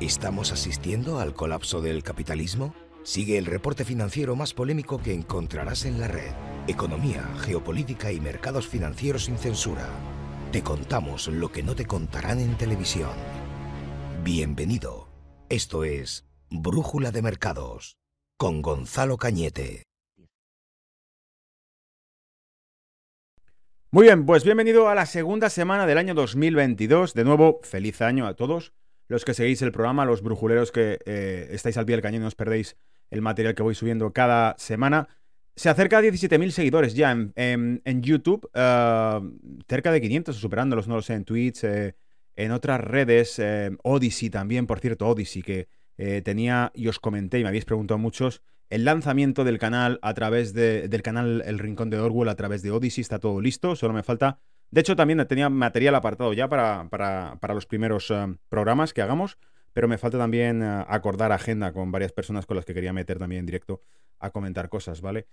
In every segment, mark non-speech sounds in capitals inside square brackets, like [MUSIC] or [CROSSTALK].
¿Estamos asistiendo al colapso del capitalismo? Sigue el reporte financiero más polémico que encontrarás en la red. Economía, geopolítica y mercados financieros sin censura. Te contamos lo que no te contarán en televisión. Bienvenido. Esto es Brújula de Mercados con Gonzalo Cañete. Muy bien, pues bienvenido a la segunda semana del año 2022. De nuevo, feliz año a todos los que seguís el programa, los brujuleros que eh, estáis al pie del cañón y no os perdéis el material que voy subiendo cada semana. Se acerca a 17.000 seguidores ya en, YouTube, eh, cerca de 500, superándolos, no lo sé, en Twitch, eh, en otras redes, Odyssey también, por cierto, Odyssey, que tenía y os comenté y me habéis preguntado muchos, el lanzamiento del canal a través del canal El Rincón de Orwell a través de Odyssey, está todo listo, solo me falta de hecho, también tenía material apartado ya para, para, los primeros eh, programas que hagamos, pero me falta también eh, acordar agenda con varias personas con las que quería meter también en directo a comentar cosas, ¿vale?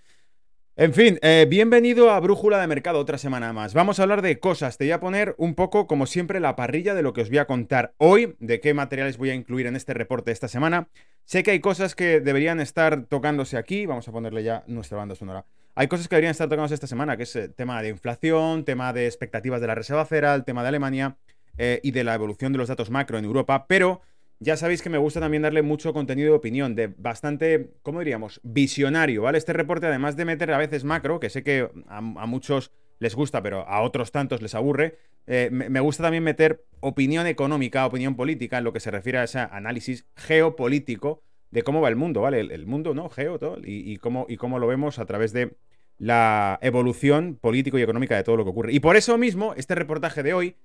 En fin, eh, bienvenido a Brújula de Mercado otra semana más. Vamos a hablar de cosas. Te voy a poner un poco, como siempre, la parrilla de lo que os voy a contar hoy, de qué materiales voy a incluir en este reporte esta semana. Sé que hay cosas que deberían estar tocándose aquí. Vamos a ponerle ya nuestra banda sonora. Hay cosas que deberían estar tocándose esta semana, que es el eh, tema de inflación, tema de expectativas de la Reserva Federal, tema de Alemania eh, y de la evolución de los datos macro en Europa, pero ya sabéis que me gusta también darle mucho contenido de opinión, de bastante, ¿cómo diríamos? Visionario, ¿vale? Este reporte, además de meter a veces macro, que sé que a, muchos les gusta, pero a otros tantos les aburre, eh, me, gusta también meter opinión económica, opinión política, en lo que se refiere a ese análisis geopolítico de cómo va el mundo, ¿vale? El, mundo, ¿no? Geo, todo, y, cómo, y cómo lo vemos a través de la evolución político y económica de todo lo que ocurre. Y por eso mismo, este reportaje de hoy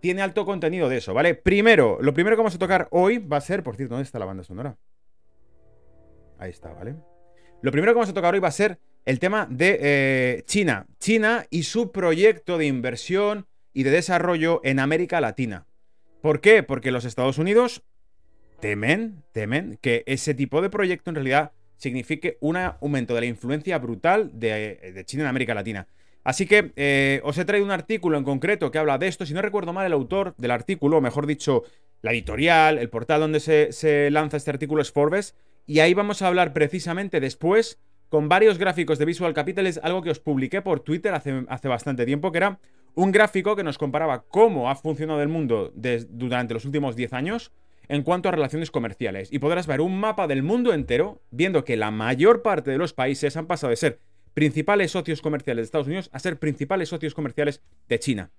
tiene alto contenido de eso, ¿vale? Primero, lo primero que vamos a tocar hoy va a ser, por cierto, ¿dónde está la banda sonora? Ahí está, ¿vale? Lo primero que vamos a tocar hoy va a ser el tema de eh, China. China y su proyecto de inversión y de desarrollo en América Latina. ¿Por qué? Porque los Estados Unidos temen, temen que ese tipo de proyecto en realidad signifique un aumento de la influencia brutal de, China en América Latina. Así que eh, os he traído un artículo en concreto que habla de esto. Si no recuerdo mal, el autor del artículo, o mejor dicho, la editorial, el portal donde se, lanza este artículo es Forbes. Y ahí vamos a hablar precisamente después con varios gráficos de Visual Capital. Es algo que os publiqué por Twitter hace, hace bastante tiempo, que era un gráfico que nos comparaba cómo ha funcionado el mundo durante los últimos 10 años en cuanto a relaciones comerciales y podrás ver un mapa del mundo entero viendo que la mayor parte de los países han pasado de ser principales socios comerciales de Estados Unidos a ser principales socios comerciales de China.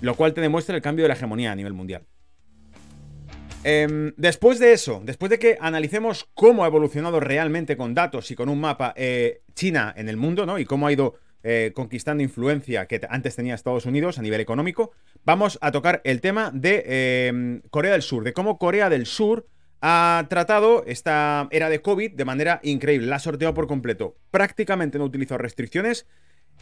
Lo cual te demuestra el cambio de la hegemonía a nivel mundial. Em, después de eso, después de que analicemos cómo ha evolucionado realmente con datos y con un mapa eh, China en el mundo, ¿no? Y cómo ha ido eh, conquistando influencia que antes tenía Estados Unidos a nivel económico, vamos a tocar el tema de em, Corea del Sur, de cómo Corea del Sur ha tratado esta era de COVID de manera increíble, la ha sorteado por completo, prácticamente no utilizó restricciones,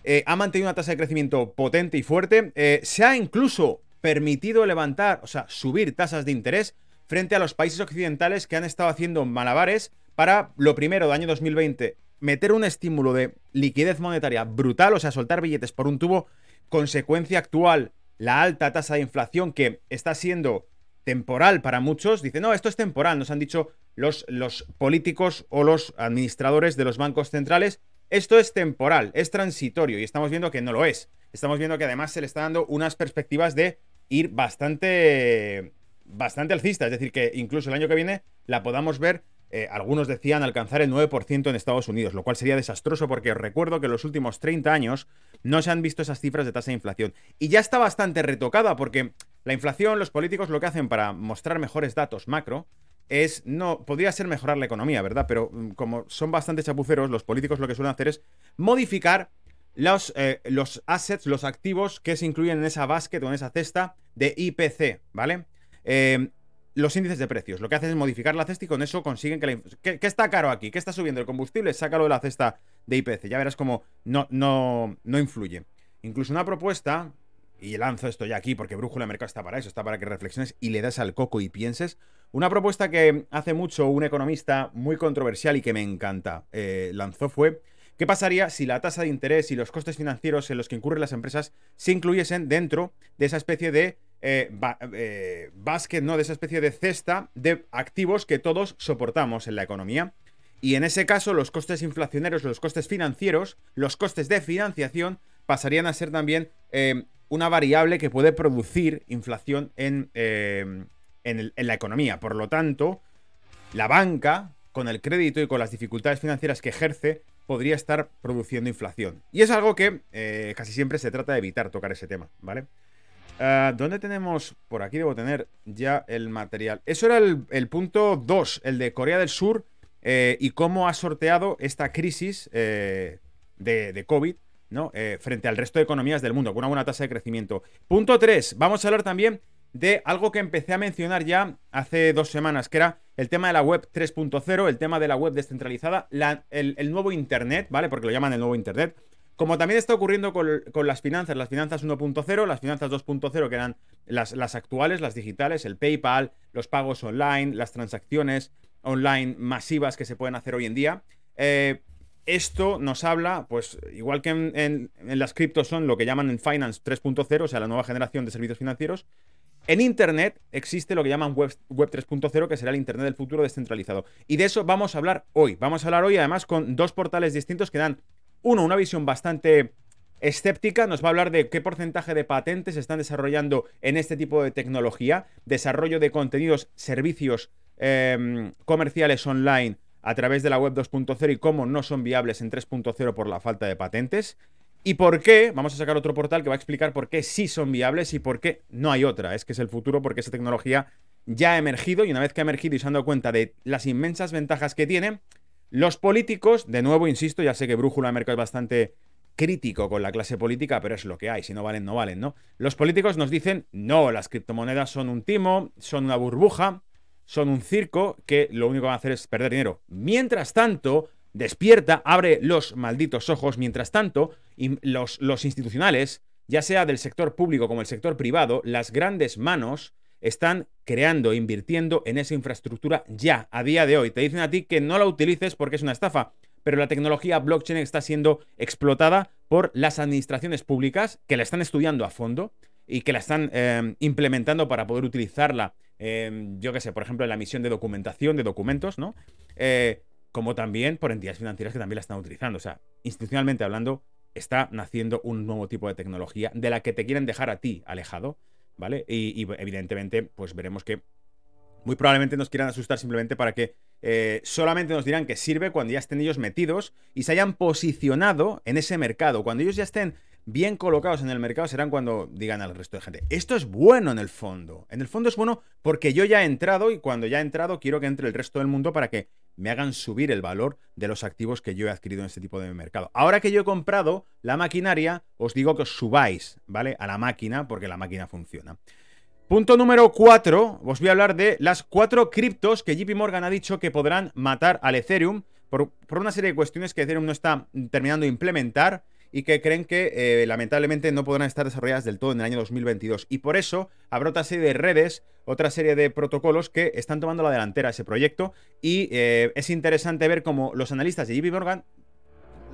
eh, ha mantenido una tasa de crecimiento potente y fuerte, eh, se ha incluso permitido levantar, o sea, subir tasas de interés frente a los países occidentales que han estado haciendo malabares para, lo primero, de año 2020, meter un estímulo de liquidez monetaria brutal, o sea, soltar billetes por un tubo, consecuencia actual, la alta tasa de inflación que está siendo temporal para muchos, dice, no, esto es temporal, nos han dicho los, los políticos o los administradores de los bancos centrales, esto es temporal, es transitorio, y estamos viendo que no lo es. Estamos viendo que además se le está dando unas perspectivas de ir bastante, bastante alcista, es decir, que incluso el año que viene la podamos ver eh, algunos decían alcanzar el 9% en Estados Unidos, lo cual sería desastroso porque os recuerdo que en los últimos 30 años no se han visto esas cifras de tasa de inflación. Y ya está bastante retocada porque la inflación, los políticos lo que hacen para mostrar mejores datos macro es, no, podría ser mejorar la economía, ¿verdad? Pero mm, como son bastante chapuceros, los políticos lo que suelen hacer es modificar los, eh, los assets, los activos que se incluyen en esa basket o en esa cesta de IPC, ¿vale? Eh, los índices de precios. Lo que hacen es modificar la cesta y con eso consiguen que la... ¿Qué, está caro aquí? ¿Qué está subiendo el combustible? Sácalo de la cesta de IPC. Ya verás cómo no, no, no influye. Incluso una propuesta, y lanzo esto ya aquí porque Brújula Mercado está para eso, está para que reflexiones y le das al coco y pienses. Una propuesta que hace mucho un economista muy controversial y que me encanta eh, lanzó fue... ¿Qué pasaría si la tasa de interés y los costes financieros en los que incurren las empresas se incluyesen dentro de esa especie de eh, eh, basket, ¿no? De esa especie de cesta de activos que todos soportamos en la economía. Y en ese caso, los costes inflacionarios, los costes financieros, los costes de financiación pasarían a ser también eh, una variable que puede producir inflación en, en, la economía. Por lo tanto, la banca, con el crédito y con las dificultades financieras que ejerce, podría estar produciendo inflación. Y es algo que casi siempre se trata de evitar tocar ese tema, ¿vale? Ah, ¿Dónde tenemos? Por aquí debo tener ya el material. Eso era el, punto 2, el de Corea del Sur eh, y cómo ha sorteado esta crisis eh, de, COVID ¿no? Eh, frente al resto de economías del mundo, con una buena tasa de crecimiento. Punto 3, vamos a hablar también de algo que empecé a mencionar ya hace dos semanas, que era el tema de la web 3.0, el tema de la web descentralizada, el, el, nuevo Internet, ¿vale? Porque lo llaman el nuevo Internet. Como también está ocurriendo con, las finanzas, las finanzas 1.0, las finanzas 2.0, que eran las, actuales, las digitales, el PayPal, los pagos online, las transacciones online masivas que se pueden hacer hoy en día. Eh, esto nos habla, pues igual que en, las criptos son lo que llaman en Finance 3.0, o sea, la nueva generación de servicios financieros, en Internet existe lo que llaman Web, web 3.0, que será el Internet del futuro descentralizado. Y de eso vamos a hablar hoy. Vamos a hablar hoy además con dos portales distintos que dan uno, una visión bastante escéptica, nos va a hablar de qué porcentaje de patentes están desarrollando en este tipo de tecnología, desarrollo de contenidos, servicios em, comerciales online a través de la web 2.0 y cómo no son viables en 3.0 por la falta de patentes. Y por qué, vamos a sacar otro portal que va a explicar por qué sí son viables y por qué no hay otra. Es que es el futuro porque esa tecnología ya ha emergido y una vez que ha emergido y se han dado cuenta de las inmensas ventajas que tiene, los políticos, de nuevo, insisto, ya sé que Brújula de Mercado es bastante crítico con la clase política, pero es lo que hay, si no valen, no valen, ¿no? Los políticos nos dicen, no, las criptomonedas son un timo, son una burbuja, son un circo que lo único que van a hacer es perder dinero. Mientras tanto, despierta, abre los malditos ojos, mientras tanto, los, los institucionales, ya sea del sector público como el sector privado, las grandes manos están creando, invirtiendo en esa infraestructura ya, a día de hoy. Te dicen a ti que no la utilices porque es una estafa, pero la tecnología blockchain está siendo explotada por las administraciones públicas que la están estudiando a fondo y que la están em, implementando para poder utilizarla, em, yo qué sé, por ejemplo, en la emisión de documentación, de documentos, ¿no? Eh, como también por entidades financieras que también la están utilizando. O sea, institucionalmente hablando, está naciendo un nuevo tipo de tecnología de la que te quieren dejar a ti alejado ¿vale? Y, evidentemente, pues veremos que muy probablemente nos quieran asustar simplemente para que eh, solamente nos dirán que sirve cuando ya estén ellos metidos y se hayan posicionado en ese mercado. Cuando ellos ya estén bien colocados en el mercado serán cuando digan al resto de gente, esto es bueno en el fondo. En el fondo es bueno porque yo ya he entrado y cuando ya he entrado quiero que entre el resto del mundo para que me hagan subir el valor de los activos que yo he adquirido en este tipo de mercado. Ahora que yo he comprado la maquinaria, os digo que os subáis, ¿vale? A la máquina porque la máquina funciona. Punto número 4, os voy a hablar de las cuatro criptos que JP Morgan ha dicho que podrán matar al Ethereum por, por una serie de cuestiones que Ethereum no está terminando de implementar y que creen que eh, lamentablemente no podrán estar desarrolladas del todo en el año 2022. Y por eso habrá otra serie de redes, otra serie de protocolos que están tomando la delantera a ese proyecto. Y eh, es interesante ver cómo los analistas de JP Morgan,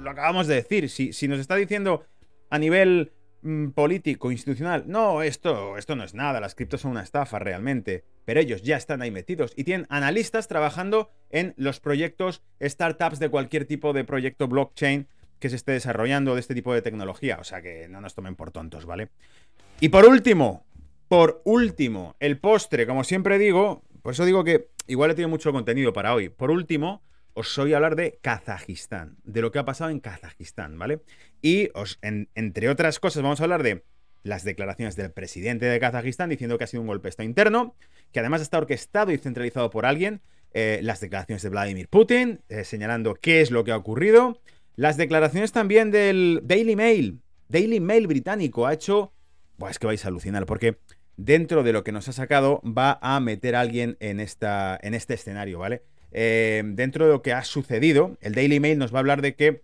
lo acabamos de decir, si, si nos está diciendo a nivel mm, político, institucional, no, esto, esto no es nada, las criptos son una estafa realmente, pero ellos ya están ahí metidos y tienen analistas trabajando en los proyectos, startups de cualquier tipo de proyecto blockchain que se esté desarrollando de este tipo de tecnología. O sea que no nos tomen por tontos, ¿vale? Y por último, por último, el postre, como siempre digo, por eso digo que igual he tenido mucho contenido para hoy. Por último, os voy a hablar de Kazajistán, de lo que ha pasado en Kazajistán, ¿vale? Y entre otras cosas, vamos a hablar de las declaraciones del presidente de Kazajistán diciendo que ha sido un golpe Estado interno, que además está orquestado y centralizado por alguien, eh, las declaraciones de Vladimir Putin, eh, señalando qué es lo que ha ocurrido, las declaraciones también del Daily Mail. Daily Mail británico ha hecho... Buah, es que vais a alucinar, porque dentro de lo que nos ha sacado va a meter a alguien en, esta, en este escenario, ¿vale? Eh, dentro de lo que ha sucedido, el Daily Mail nos va a hablar de que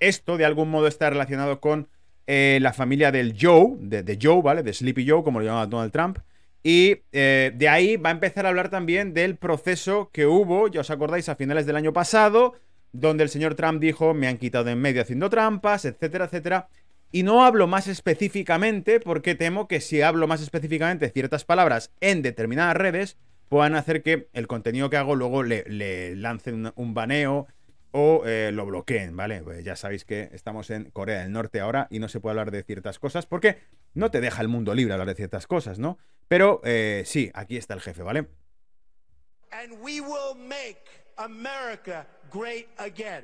esto de algún modo está relacionado con eh, la familia del Joe, de, Joe, ¿vale? De Sleepy Joe, como lo llamaba Donald Trump. Y eh, de ahí va a empezar a hablar también del proceso que hubo, ya os acordáis, a finales del año pasado, donde el señor Trump dijo, me han quitado en medio haciendo trampas, etcétera, etcétera. Y no hablo más específicamente porque temo que si hablo más específicamente ciertas palabras en determinadas redes, puedan hacer que el contenido que hago luego le, lancen un, baneo o eh, lo bloqueen, ¿vale? Pues ya sabéis que estamos en Corea del Norte ahora y no se puede hablar de ciertas cosas porque no te deja el mundo libre hablar de ciertas cosas, ¿no? Pero eh, sí, aquí está el jefe, ¿vale?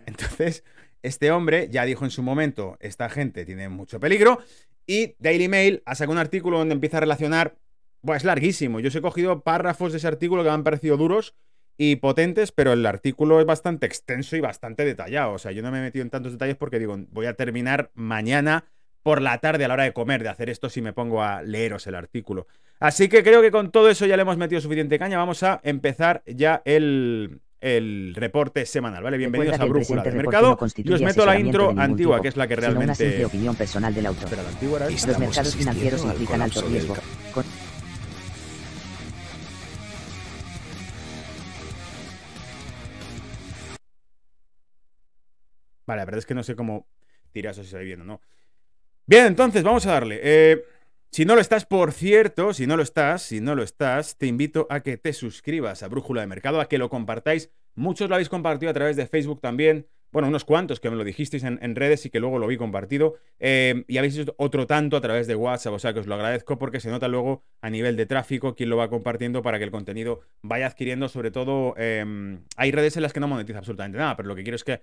Entonces, este hombre ya dijo en su momento, esta gente tiene mucho peligro, y Daily Mail ha sacado un artículo donde empieza a relacionar, bueno, es larguísimo, yo os he cogido párrafos de ese artículo que me han parecido duros y potentes, pero el artículo es bastante extenso y bastante detallado, o sea, yo no me he metido en tantos detalles porque digo, voy a terminar mañana por la tarde a la hora de comer, de hacer esto si me pongo a leeros el artículo. Así que creo que con todo eso ya le hemos metido suficiente caña. Vamos a empezar ya el, el reporte semanal, ¿vale? Bienvenidos a Brújula de Mercado. Yo os meto la intro antigua, que es la que realmente... Una opinión personal del autor. Pero la antigua era Los mercados financieros implican alto riesgo. Vale, la verdad es que no sé cómo tirar eso si se ve bien o no. Bien, entonces vamos a darle. Eh, si no lo estás, por cierto, si no lo estás, si no lo estás, te invito a que te suscribas a Brújula de Mercado, a que lo compartáis. Muchos lo habéis compartido a través de Facebook también. Bueno, unos cuantos que me lo dijisteis en, redes y que luego lo vi compartido. Eh, y habéis hecho otro tanto a través de WhatsApp, o sea que os lo agradezco porque se nota luego a nivel de tráfico quién lo va compartiendo para que el contenido vaya adquiriendo. Sobre todo, em, hay redes en las que no monetiza absolutamente nada, pero lo que quiero es que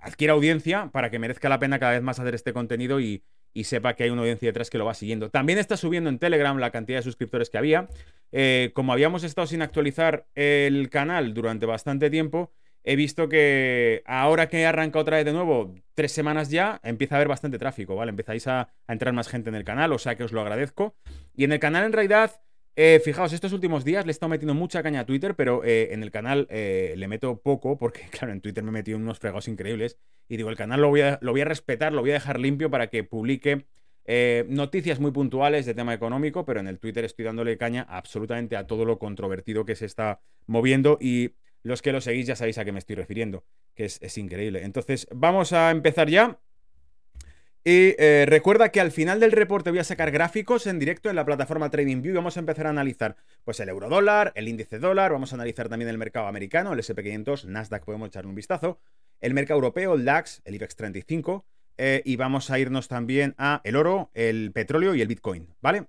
adquiera audiencia para que merezca la pena cada vez más hacer este contenido y, y sepa que hay una audiencia detrás que lo va siguiendo. También está subiendo en Telegram la cantidad de suscriptores que había. Eh, como habíamos estado sin actualizar el canal durante bastante tiempo, he visto que ahora que arranca otra vez de nuevo, tres semanas ya, empieza a haber bastante tráfico, ¿vale? Empezáis a, a entrar más gente en el canal, o sea que os lo agradezco. Y en el canal en realidad eh, fijaos, estos últimos días le he estado metiendo mucha caña a Twitter, pero eh, en el canal eh, le meto poco, porque [LAUGHS] claro, en Twitter me he metido unos fregados increíbles. Y digo, el canal lo voy, a, respetar, lo voy a dejar limpio para que publique noticias muy puntuales de tema económico, pero en el Twitter estoy dándole caña absolutamente a todo lo controvertido que se está moviendo. Y los que lo seguís ya sabéis a qué me estoy refiriendo, que es increíble. Entonces, vamos a empezar ya. Y eh, recuerda que al final del reporte voy a sacar gráficos en directo en la plataforma TradingView y vamos a empezar a analizar pues el euro dólar, el índice dólar, vamos a analizar también el mercado americano, el SP500, Nasdaq podemos echarle un vistazo, el mercado europeo, el DAX, el IBEX 35 eh, y vamos a irnos también a el oro, el petróleo y el Bitcoin, ¿vale?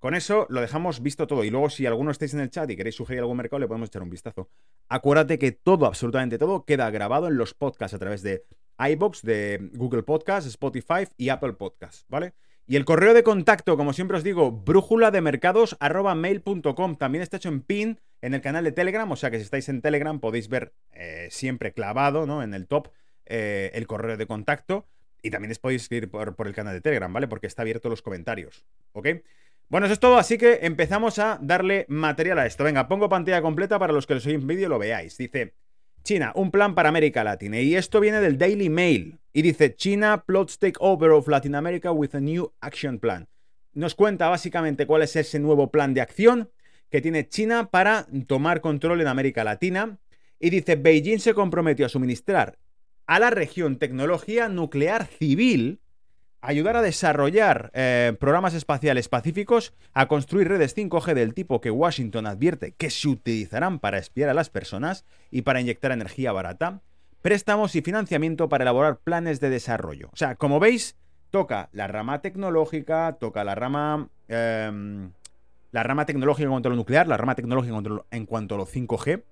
Con eso lo dejamos visto todo. Y luego, si alguno estáis en el chat y queréis sugerir algún mercado, le podemos echar un vistazo. Acuérdate que todo, absolutamente todo, queda grabado en los podcasts a través de iBox, de Google Podcast, Spotify y Apple Podcast, ¿vale? Y el correo de contacto, como siempre os digo, brújula. También está hecho en pin en el canal de Telegram, o sea que si estáis en Telegram podéis ver eh, siempre clavado, ¿no? En el top eh, el correo de contacto. Y también podéis escribir por, por, el canal de Telegram, ¿vale? Porque está abierto los comentarios, ¿ok? Bueno, eso es todo, así que empezamos a darle material a esto. Venga, pongo pantalla completa para los que lo sois en vídeo lo veáis. Dice, China, un plan para América Latina. Y esto viene del Daily Mail. Y dice, China plots take over of Latin America with a new action plan. Nos cuenta básicamente cuál es ese nuevo plan de acción que tiene China para tomar control en América Latina. Y dice, Beijing se comprometió a suministrar a la región tecnología nuclear civil ayudar a desarrollar eh, programas espaciales pacíficos, a construir redes 5G del tipo que Washington advierte que se utilizarán para espiar a las personas y para inyectar energía barata, préstamos y financiamiento para elaborar planes de desarrollo. O sea, como veis, toca la rama tecnológica, toca la rama... Em, la rama tecnológica en cuanto a lo nuclear, la rama tecnológica en cuanto a lo 5G,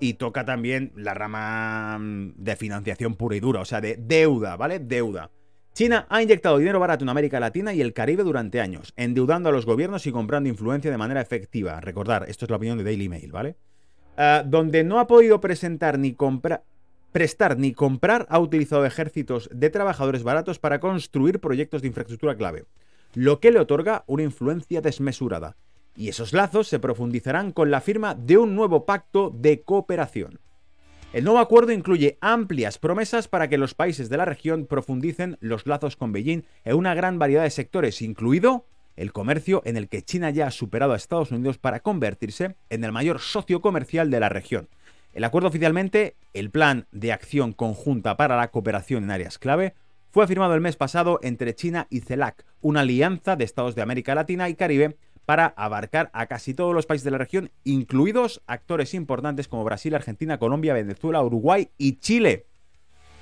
y toca también la rama mm, de financiación pura y dura, o sea, de deuda, ¿vale? Deuda. China ha inyectado dinero barato en América Latina y el Caribe durante años, endeudando a los gobiernos y comprando influencia de manera efectiva. Recordar, esto es la opinión de Daily Mail, ¿vale? Ah, donde no ha podido presentar ni comprar prestar ni comprar ha utilizado ejércitos de trabajadores baratos para construir proyectos de infraestructura clave, lo que le otorga una influencia desmesurada. Y esos lazos se profundizarán con la firma de un nuevo pacto de cooperación. El nuevo acuerdo incluye amplias promesas para que los países de la región profundicen los lazos con Beijing en una gran variedad de sectores, incluido el comercio en el que China ya ha superado a Estados Unidos para convertirse en el mayor socio comercial de la región. El acuerdo oficialmente, el Plan de Acción Conjunta para la Cooperación en Áreas Clave, fue firmado el mes pasado entre China y CELAC, una alianza de estados de América Latina y Caribe para abarcar a casi todos los países de la región, incluidos actores importantes como Brasil, Argentina, Colombia, Venezuela, Uruguay y Chile.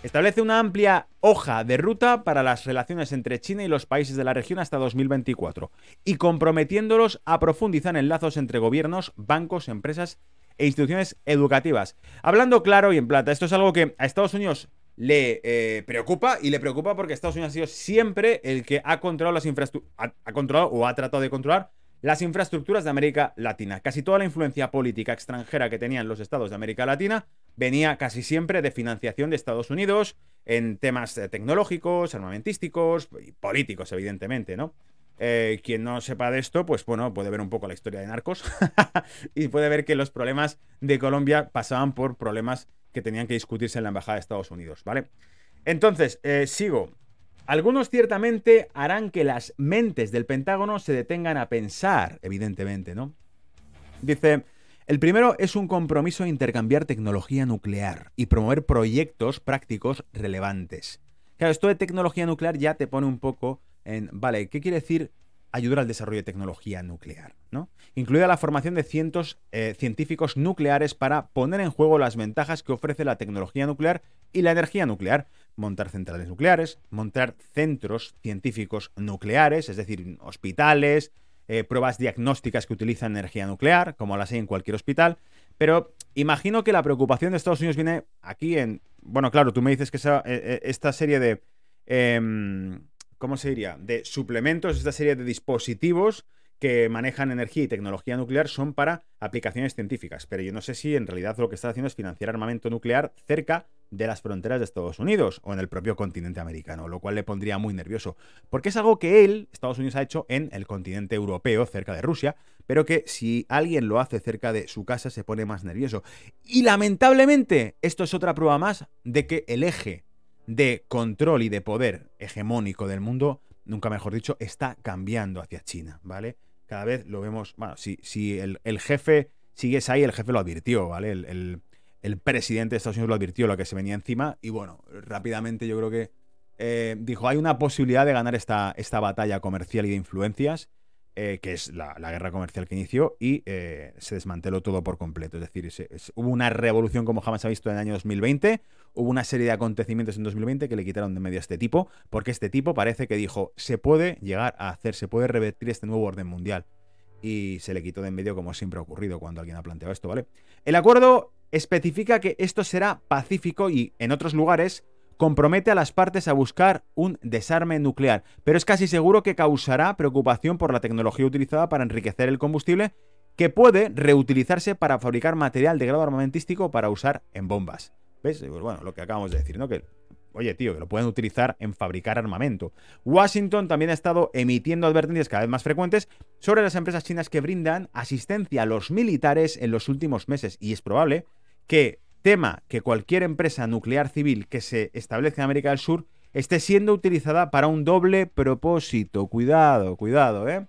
Establece una amplia hoja de ruta para las relaciones entre China y los países de la región hasta 2024 y comprometiéndolos a profundizar en lazos entre gobiernos, bancos, empresas e instituciones educativas. Hablando claro y en plata, esto es algo que a Estados Unidos le eh, preocupa y le preocupa porque Estados Unidos ha sido siempre el que ha controlado las infraestructuras, ha controlado o ha tratado de controlar las infraestructuras de América Latina. Casi toda la influencia política extranjera que tenían los estados de América Latina venía casi siempre de financiación de Estados Unidos en temas eh, tecnológicos, armamentísticos y políticos, evidentemente, ¿no? Eh, quien no sepa de esto, pues bueno, puede ver un poco la historia de narcos [LAUGHS] y puede ver que los problemas de Colombia pasaban por problemas que tenían que discutirse en la Embajada de Estados Unidos, ¿vale? Entonces, eh, sigo. Algunos ciertamente harán que las mentes del Pentágono se detengan a pensar, evidentemente, ¿no? Dice, el primero es un compromiso a intercambiar tecnología nuclear y promover proyectos prácticos relevantes. Claro, esto de tecnología nuclear ya te pone un poco en, vale, ¿qué quiere decir ayudar al desarrollo de tecnología nuclear? ¿no? Incluida la formación de cientos eh, científicos nucleares para poner en juego las ventajas que ofrece la tecnología nuclear y la energía nuclear, montar centrales nucleares, montar centros científicos nucleares, es decir, hospitales, eh, pruebas diagnósticas que utilizan energía nuclear, como las hay en cualquier hospital. Pero imagino que la preocupación de Estados Unidos viene aquí en... Bueno, claro, tú me dices que eh, esta serie de... Em, ¿Cómo se diría? De suplementos, esta serie de dispositivos que manejan energía y tecnología nuclear son para aplicaciones científicas, pero yo no sé si en realidad lo que está haciendo es financiar armamento nuclear cerca de las fronteras de Estados Unidos o en el propio continente americano, lo cual le pondría muy nervioso, porque es algo que él, Estados Unidos, ha hecho en el continente europeo, cerca de Rusia, pero que si alguien lo hace cerca de su casa se pone más nervioso. Y lamentablemente, esto es otra prueba más de que el eje de control y de poder hegemónico del mundo, nunca mejor dicho, está cambiando hacia China, ¿vale? Cada vez lo vemos. Bueno, si, si el, jefe sigues ahí, el jefe lo advirtió, ¿vale? El, presidente de Estados Unidos lo advirtió lo que se venía encima. Y bueno, rápidamente yo creo que eh, dijo: hay una posibilidad de ganar esta, esta batalla comercial y de influencias. Eh, que es la, guerra comercial que inició, y eh, se desmanteló todo por completo. Es decir, hubo una revolución como jamás se ha visto en el año 2020, hubo una serie de acontecimientos en 2020 que le quitaron de medio a este tipo, porque este tipo parece que dijo, se puede llegar a hacer, se puede revertir este nuevo orden mundial. Y se le quitó de en medio como siempre ha ocurrido cuando alguien ha planteado esto, ¿vale? El acuerdo especifica que esto será pacífico y en otros lugares compromete a las partes a buscar un desarme nuclear, pero es casi seguro que causará preocupación por la tecnología utilizada para enriquecer el combustible que puede reutilizarse para fabricar material de grado armamentístico para usar en bombas. ¿Ves? Pues bueno, lo que acabamos de decir, ¿no? Que, oye, tío, que lo pueden utilizar en fabricar armamento. Washington también ha estado emitiendo advertencias cada vez más frecuentes sobre las empresas chinas que brindan asistencia a los militares en los últimos meses, y es probable que tema que cualquier empresa nuclear civil que se establezca en América del Sur esté siendo utilizada para un doble propósito. Cuidado, cuidado, ¿eh?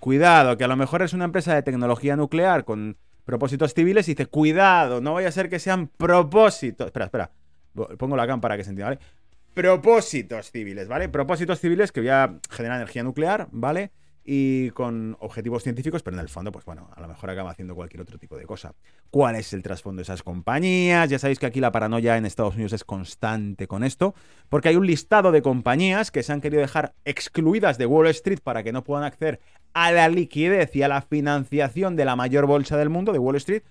Cuidado, que a lo mejor es una empresa de tecnología nuclear con propósitos civiles y dice, cuidado, no vaya a ser que sean propósitos. Espera, espera. Pongo la cámara para que se entienda, ¿vale? Propósitos civiles, ¿vale? Propósitos civiles que voy a generar energía nuclear, ¿vale? Y con objetivos científicos, pero en el fondo, pues bueno, a lo mejor acaba haciendo cualquier otro tipo de cosa. ¿Cuál es el trasfondo de esas compañías? Ya sabéis que aquí la paranoia en Estados Unidos es constante con esto, porque hay un listado de compañías que se han querido dejar excluidas de Wall Street para que no puedan acceder a la liquidez y a la financiación de la mayor bolsa del mundo, de Wall Street.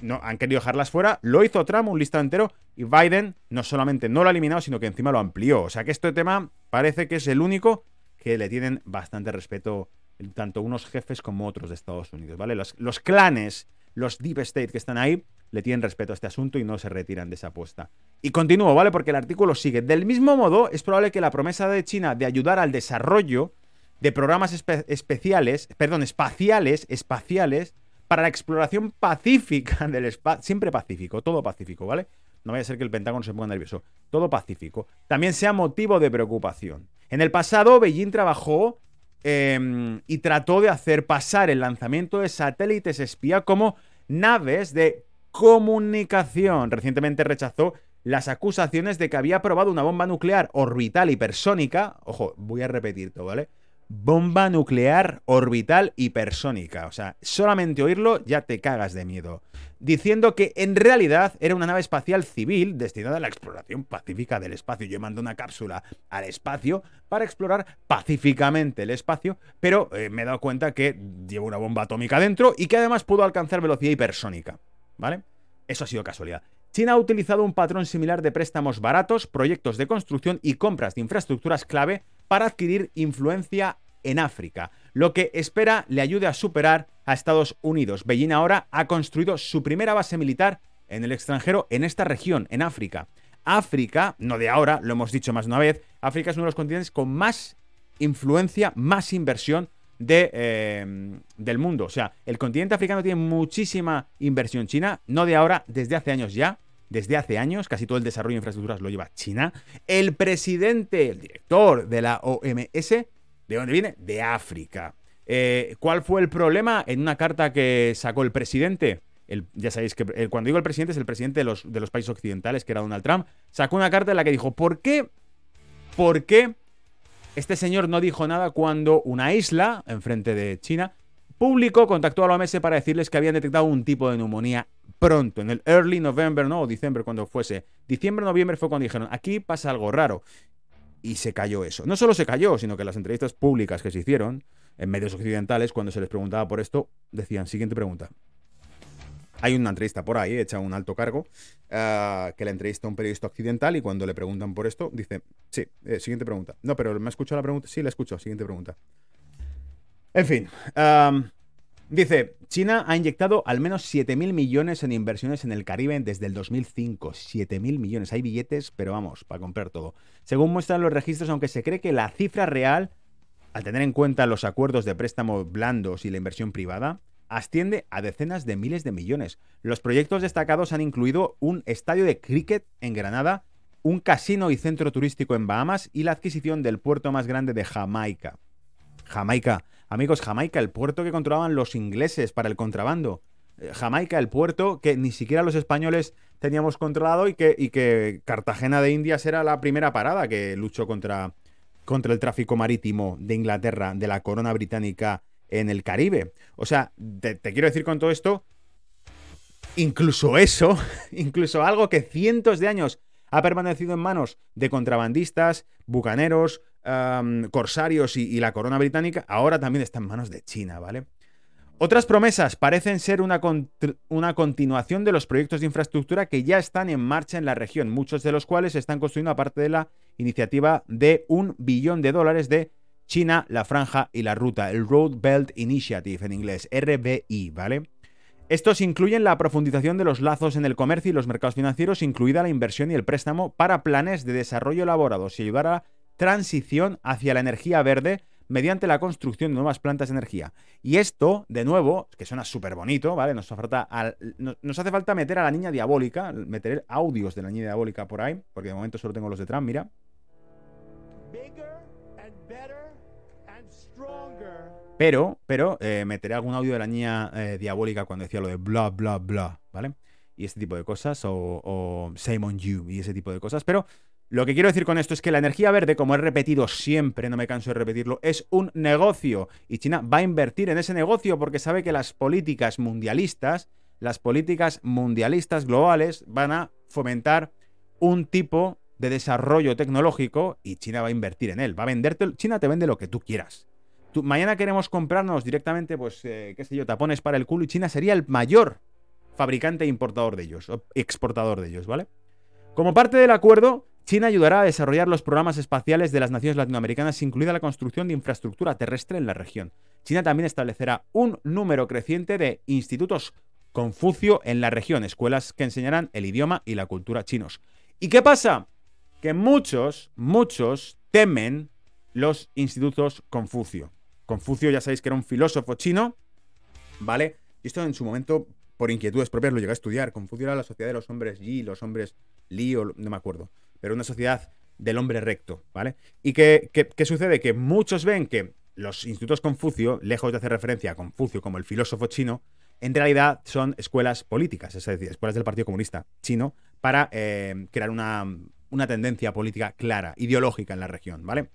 No, han querido dejarlas fuera, lo hizo Trump, un listado entero, y Biden no solamente no lo ha eliminado, sino que encima lo amplió. O sea que este tema parece que es el único que le tienen bastante respeto tanto unos jefes como otros de Estados Unidos, ¿vale? Los, clanes, los deep state que están ahí, le tienen respeto a este asunto y no se retiran de esa apuesta. Y continúo, ¿vale? Porque el artículo sigue. Del mismo modo, es probable que la promesa de China de ayudar al desarrollo de programas especiales, perdón, espaciales, espaciales, para la exploración pacífica [LAUGHS] del espacio, siempre pacífico, todo pacífico, ¿vale? No vaya a ser que el Pentágono se ponga nervioso. Todo pacífico. También sea motivo de preocupación. En el pasado, Beijing trabajó em, y trató de hacer pasar el lanzamiento de satélites espía como naves de comunicación. Recientemente rechazó las acusaciones de que había probado una bomba nuclear orbital hipersónica. Ojo, voy a repetir todo, ¿vale? Bomba nuclear orbital hipersónica. O sea, solamente oírlo ya te cagas de miedo. Diciendo que en realidad era una nave espacial civil destinada a la exploración pacífica del espacio. Yo mando una cápsula al espacio para explorar pacíficamente el espacio, pero eh, me he dado cuenta que lleva una bomba atómica dentro y que además pudo alcanzar velocidad hipersónica. ¿Vale? Eso ha sido casualidad. China ha utilizado un patrón similar de préstamos baratos, proyectos de construcción y compras de infraestructuras clave para adquirir influencia en África, lo que espera le ayude a superar a Estados Unidos. Beijing ahora ha construido su primera base militar en el extranjero en esta región, en África. África, no de ahora, lo hemos dicho más de una vez, África es uno de los continentes con más influencia, más inversión de, eh, del mundo. O sea, el continente africano tiene muchísima inversión china, no de ahora, desde hace años ya. Desde hace años, casi todo el desarrollo de infraestructuras lo lleva China. El presidente, el director de la OMS, ¿de dónde viene? De África. Eh, ¿Cuál fue el problema en una carta que sacó el presidente? ya sabéis que cuando digo el presidente es el presidente de los, de los países occidentales, que era Donald Trump, sacó una carta en la que dijo, ¿por qué? ¿Por qué este señor no dijo nada cuando una isla, enfrente de China, público contactó a la OMS para decirles que habían detectado un tipo de neumonía pronto, en el early November, ¿no? O diciembre, cuando fuese. Diciembre, noviembre fue cuando dijeron, aquí pasa algo raro. Y se cayó eso. No solo se cayó, sino que las entrevistas públicas que se hicieron en medios occidentales, cuando se les preguntaba por esto, decían, siguiente pregunta. Hay una entrevista por ahí, hecha un alto cargo, ah, que la entrevista a un periodista occidental y cuando le preguntan por esto, dice, sí, eh, siguiente pregunta. No, pero ¿me ha escuchado la pregunta? Sí, la escucho, siguiente pregunta. En fin, dice, China ha inyectado al menos 7.000 millones en inversiones en el Caribe desde el 2005. 7.000 millones. Hay billetes, pero vamos, para comprar todo. Según muestran los registros, aunque se cree que la cifra real, al tener en cuenta los acuerdos de préstamo blandos y la inversión privada, asciende a decenas de miles de millones. Los proyectos destacados han incluido un estadio de cricket en Granada, un casino y centro turístico en Bahamas y la adquisición del puerto más grande de Jamaica. Jamaica, amigos, Jamaica, el puerto que controlaban los ingleses para el contrabando. Eh, Jamaica, el puerto que ni siquiera los españoles teníamos controlado y que, Cartagena de Indias era la primera parada que luchó contra, contra el tráfico marítimo de Inglaterra, de la corona británica en el Caribe. O sea, te, quiero decir con todo esto, incluso eso, [LAUGHS] incluso algo que cientos de años ha permanecido en manos de contrabandistas, bucaneros, corsarios y, la corona británica, ahora también está en manos de China, ¿vale? Otras promesas parecen ser una, una, continuación de los proyectos de infraestructura que ya están en marcha en la región, muchos de los cuales están construyendo aparte de la iniciativa de un billón de dólares de China, la franja y la ruta, el Road Belt Initiative en inglés, RBI, ¿vale? Estos incluyen la profundización de los lazos en el comercio y los mercados financieros, incluida la inversión y el préstamo para planes de desarrollo elaborados y ayudar a transición hacia la energía verde mediante la construcción de nuevas plantas de energía. Y esto, de nuevo, que suena súper bonito, ¿vale? Nos hace, falta nos hace falta meter a la niña diabólica, meter audios de la niña diabólica por ahí, porque de momento solo tengo los de Trump, mira. Pero, pero, eh, meteré algún audio de la niña eh, diabólica cuando decía lo de bla, bla, bla, ¿vale? Y este tipo de cosas, o, o Simon You y ese tipo de cosas. Pero lo que quiero decir con esto es que la energía verde, como he repetido siempre, no me canso de repetirlo, es un negocio. Y China va a invertir en ese negocio porque sabe que las políticas mundialistas, las políticas mundialistas globales, van a fomentar un tipo de desarrollo tecnológico y China va a invertir en él. Va a venderte, China te vende lo que tú quieras mañana queremos comprarnos directamente, pues, eh, qué sé yo, tapones para el culo y China sería el mayor fabricante e importador de ellos, o exportador de ellos, ¿vale? Como parte del acuerdo, China ayudará a desarrollar los programas espaciales de las naciones latinoamericanas, incluida la construcción de infraestructura terrestre en la región. China también establecerá un número creciente de institutos Confucio en la región, escuelas que enseñarán el idioma y la cultura chinos. ¿Y qué pasa? Que muchos, muchos temen los institutos Confucio. Confucio ya sabéis que era un filósofo chino, ¿vale? Y esto en su momento, por inquietudes propias, lo llegué a estudiar. Confucio era la sociedad de los hombres Yi, los hombres Li, o no me acuerdo. Pero una sociedad del hombre recto, ¿vale? ¿Y qué, qué, sucede? Que muchos ven que los institutos Confucio, lejos de hacer referencia a Confucio como el filósofo chino, en realidad son escuelas políticas, es decir, escuelas del Partido Comunista chino para eh, crear una, una tendencia política clara, ideológica en la región, ¿vale?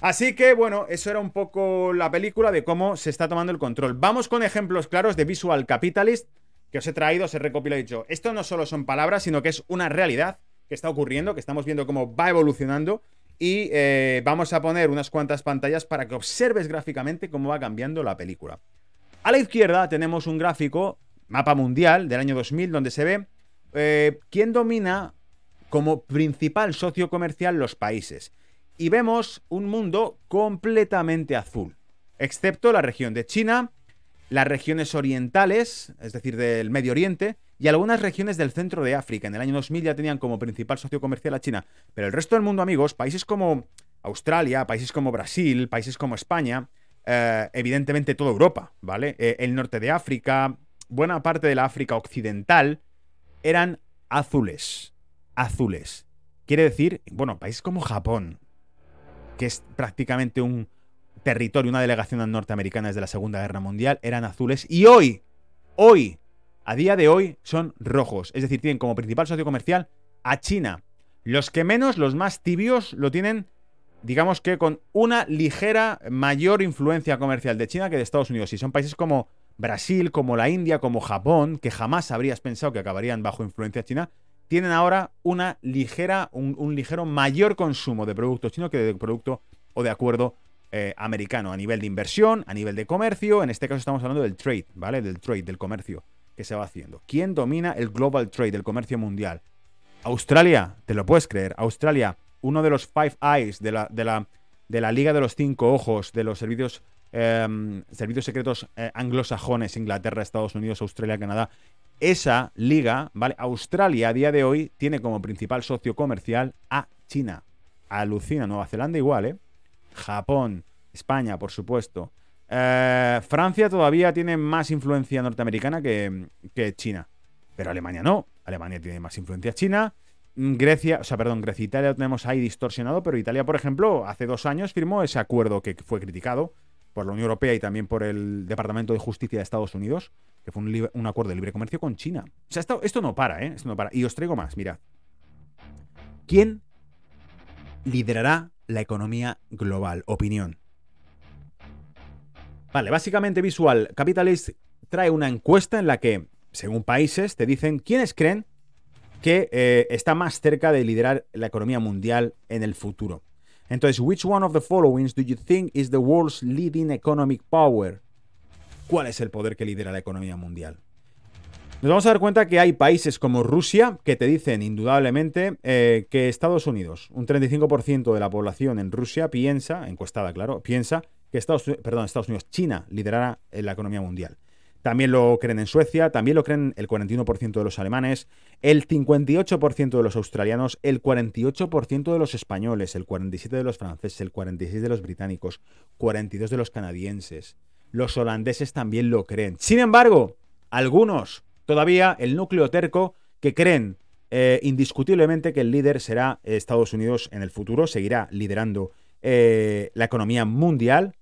Así que bueno, eso era un poco la película de cómo se está tomando el control. Vamos con ejemplos claros de Visual Capitalist que os he traído, os he recopilado y dicho. Esto no solo son palabras, sino que es una realidad que está ocurriendo, que estamos viendo cómo va evolucionando. Y eh, vamos a poner unas cuantas pantallas para que observes gráficamente cómo va cambiando la película. A la izquierda tenemos un gráfico, mapa mundial del año 2000, donde se ve eh, quién domina como principal socio comercial los países. Y vemos un mundo completamente azul, excepto la región de China, las regiones orientales, es decir, del Medio Oriente, y algunas regiones del centro de África. En el año 2000 ya tenían como principal socio comercial a China. Pero el resto del mundo, amigos, países como Australia, países como Brasil, países como España, eh, evidentemente toda Europa, ¿vale? Eh, el norte de África, buena parte de la África occidental, eran azules. Azules. Quiere decir, bueno, países como Japón, que es prácticamente un territorio, una delegación norteamericana desde la Segunda Guerra Mundial, eran azules. Y hoy, hoy, a día de hoy, son rojos. Es decir, tienen como principal socio comercial a China. Los que menos, los más tibios, lo tienen, digamos que con una ligera mayor influencia comercial de China que de Estados Unidos. Y son países como Brasil, como la India, como Japón, que jamás habrías pensado que acabarían bajo influencia china, tienen ahora una ligera, un, ligero mayor consumo de producto chino que de producto o de acuerdo eh, americano a nivel de inversión, a nivel de comercio. En este caso estamos hablando del trade, ¿vale? Del trade, del comercio que se va haciendo. ¿Quién domina el global trade, el comercio mundial? Australia, te lo puedes creer. Australia, uno de los Five Eyes de la, de la, de la Liga de los Cinco Ojos, de los servicios, em, servicios secretos eh, anglosajones, Inglaterra, Estados Unidos, Australia, Canadá. Esa liga, ¿vale? Australia a día de hoy tiene como principal socio comercial a China. Alucina, Nueva Zelanda igual, ¿eh? Japón, España, por supuesto. Eh, Francia todavía tiene más influencia norteamericana que, China. Pero Alemania no. Alemania tiene más influencia china. Mm, Grecia, o sea, perdón, Grecia y Italia lo tenemos ahí distorsionado, pero Italia, por ejemplo, hace dos años firmó ese acuerdo que fue criticado por la Unión Europea y también por el Departamento de Justicia de Estados Unidos, que fue un, acuerdo de libre comercio con China. O sea, esto, esto no para, ¿eh? Esto no para. Y os traigo más, mirad. ¿Quién liderará la economía global. Opinión. Vale, básicamente Visual Capitalist trae una encuesta en la que, según países, te dicen quiénes creen que eh, está más cerca de liderar la economía mundial en el futuro. Entonces, which one of the following do you think is the world's leading economic power? ¿Cuál es el poder que lidera la economía mundial? Nos vamos a dar cuenta que hay países como Rusia que te dicen indudablemente eh, que Estados Unidos, un 35% de la población en Rusia piensa, encuestada claro, piensa que Estados, perdón, Estados Unidos, China liderará la economía mundial. También lo creen en Suecia, también lo creen el 41% de los alemanes, el 58% de los australianos, el 48% de los españoles, el 47% de los franceses, el 46% de los británicos, 42% de los canadienses. Los holandeses también lo creen. Sin embargo, algunos todavía el núcleo terco que creen eh, indiscutiblemente que el líder será Estados Unidos en el futuro, seguirá liderando eh, la economía mundial.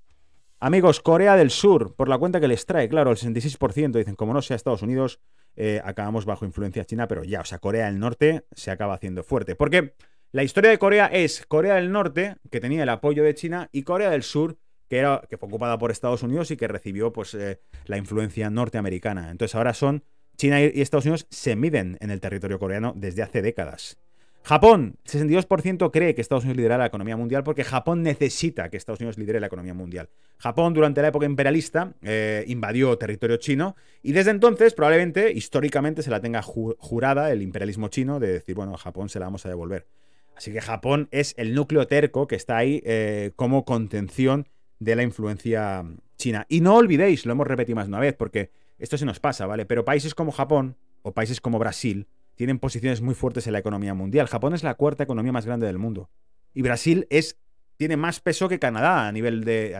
Amigos, Corea del Sur, por la cuenta que les trae, claro, el 66% dicen, como no sea Estados Unidos, eh, acabamos bajo influencia china, pero ya, o sea, Corea del Norte se acaba haciendo fuerte. Porque la historia de Corea es Corea del Norte, que tenía el apoyo de China, y Corea del Sur, que, era, que fue ocupada por Estados Unidos y que recibió pues, la influencia norteamericana. Entonces ahora son China y Estados Unidos se miden en el territorio coreano desde hace décadas. Japón, 62% cree que Estados Unidos lidera la economía mundial porque Japón necesita que Estados Unidos lidere la economía mundial. Japón, durante la época imperialista, eh, invadió territorio chino y desde entonces, probablemente, históricamente, se la tenga jurada el imperialismo chino de decir, bueno, Japón se la vamos a devolver. Así que Japón es el núcleo terco que está ahí eh, como contención de la influencia china. Y no olvidéis, lo hemos repetido más una vez, porque esto se nos pasa, ¿vale? Pero países como Japón o países como Brasil tienen posiciones muy fuertes en la economía mundial. Japón es la cuarta economía más grande del mundo. Y Brasil es, tiene más peso que Canadá a nivel de...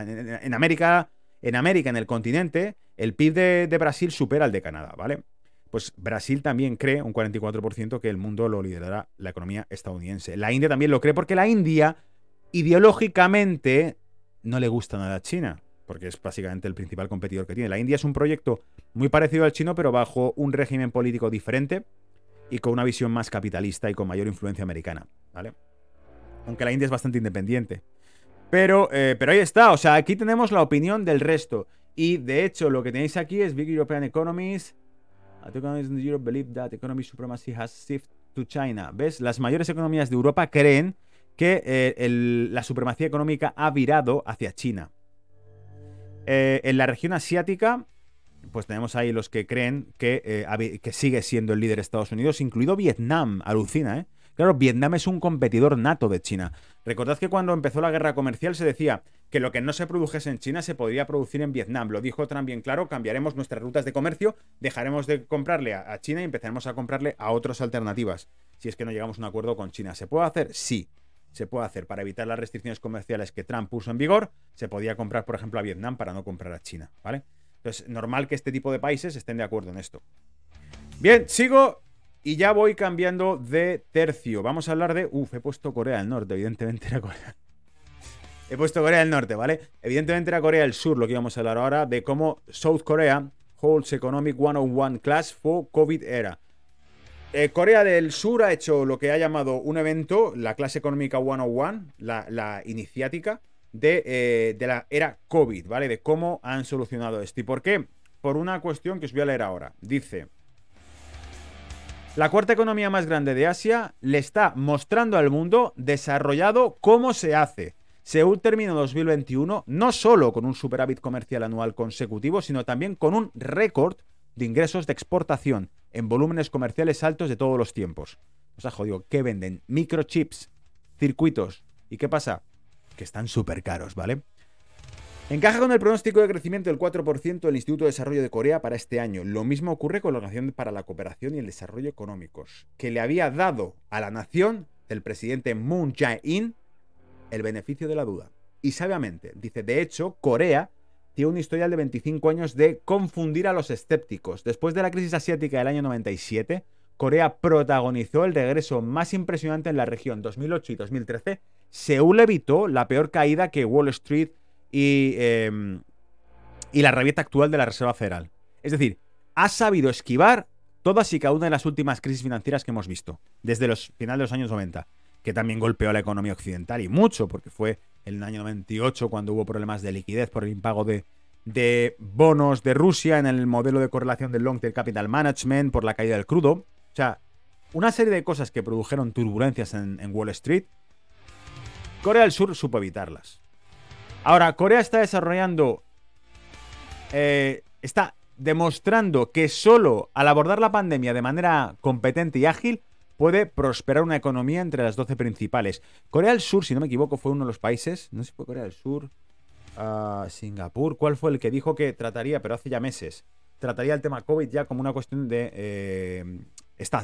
En, América, en América, en el continente, el PIB de, de Brasil supera al de Canadá, ¿vale? Pues Brasil también cree, un 44%, que el mundo lo liderará la economía estadounidense. La India también lo cree porque la India ideológicamente no le gusta nada a China porque es básicamente el principal competidor que tiene. La India es un proyecto muy parecido al chino, pero bajo un régimen político diferente. Y con una visión más capitalista y con mayor influencia americana, ¿vale? Aunque la India es bastante independiente. Pero, eh, pero ahí está, o sea, aquí tenemos la opinión del resto. Y de hecho, lo que tenéis aquí es Big European Economies. Economies believe that economic supremacy has shifted to China. ¿Ves? Las mayores economías de Europa creen que eh, la supremacía económica ha virado hacia China. Eh, en la región asiática, pues tenemos ahí los que creen que, eh, que sigue siendo el líder Estados Unidos, incluido Vietnam. Alucina, ¿eh? Claro, Vietnam es un competidor nato de China. Recordad que cuando empezó la guerra comercial se decía que lo que no se produjese en China se podría producir en Vietnam. Lo dijo Trump bien claro, cambiaremos nuestras rutas de comercio, dejaremos de comprarle a, China y empezaremos a comprarle a otras alternativas. Si es que no llegamos a un acuerdo con China. ¿Se puede hacer? Sí se puede hacer para evitar las restricciones comerciales que Trump puso en vigor, se podía comprar, por ejemplo, a Vietnam para no comprar a China, ¿vale? Entonces, normal que este tipo de países estén de acuerdo en esto. Bien, sigo y ya voy cambiando de tercio. Vamos a hablar de... Uf, he puesto Corea del Norte, evidentemente era Corea. [LAUGHS] He puesto Corea del Norte, ¿vale? Evidentemente era Corea del Sur lo que íbamos a hablar ahora, de cómo South Korea holds Economic 101 Class for COVID Era. Eh, Corea del Sur ha hecho lo que ha llamado un evento, la clase económica 101, la, la iniciática de, eh, de, la era COVID, ¿vale? De cómo han solucionado esto. ¿Y por qué? Por una cuestión que os voy a leer ahora. Dice, la cuarta economía más grande de Asia le está mostrando al mundo desarrollado cómo se hace. Seúl terminó 2021 no solo con un superávit comercial anual consecutivo, sino también con un récord de ingresos de exportación en volúmenes comerciales altos de todos los tiempos. O sea, jodido, ¿qué venden? Microchips, circuitos. ¿Y qué pasa? Que están súper caros, ¿vale? Encaja con el pronóstico de crecimiento del 4% del Instituto de Desarrollo de Corea para este año. Lo mismo ocurre con la Organización para la Cooperación y el Desarrollo Económicos, que le había dado a la nación del presidente Moon Jae-in el beneficio de la duda. Y sabiamente, dice, de hecho, Corea tiene un historial de 25 años de confundir a los escépticos. Después de la crisis asiática del año 97, Corea protagonizó el regreso más impresionante en la región 2008 y 2013. Seúl evitó la peor caída que Wall Street y, em, y la rabieta actual de la Reserva Federal. Es decir, ha sabido esquivar todas y cada una de las últimas crisis financieras que hemos visto, desde los finales de los años 90, que también golpeó a la economía occidental y mucho, porque fue en el año 98 cuando hubo problemas de liquidez por el impago de, de bonos de Rusia en el modelo de correlación del long term capital management, por la caída del crudo. O sea, una serie de cosas que produjeron turbulencias en, Wall Street. Corea del Sur supo evitarlas. Ahora, Corea está desarrollando. Eh, está demostrando que solo al abordar la pandemia de manera competente y ágil puede prosperar una economía entre las 12 principales. Corea del Sur, si no me equivoco, fue uno de los países, no sé si fue Corea del Sur, uh, Singapur, ¿cuál fue el que dijo que trataría, pero hace ya meses, trataría el tema COVID ya como una cuestión de, eh,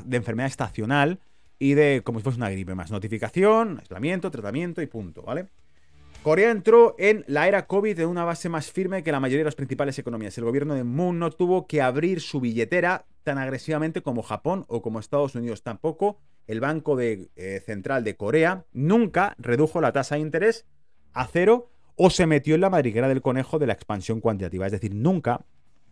de enfermedad estacional y de como si fuese una gripe más. Notificación, aislamiento, tratamiento y punto, ¿vale? Corea entró en la era COVID en una base más firme que la mayoría de las principales economías. El gobierno de Moon no tuvo que abrir su billetera tan agresivamente como Japón o como Estados Unidos. Tampoco el Banco de, eh, Central de Corea nunca redujo la tasa de interés a cero o se metió en la madriguera del conejo de la expansión cuantitativa. Es decir, nunca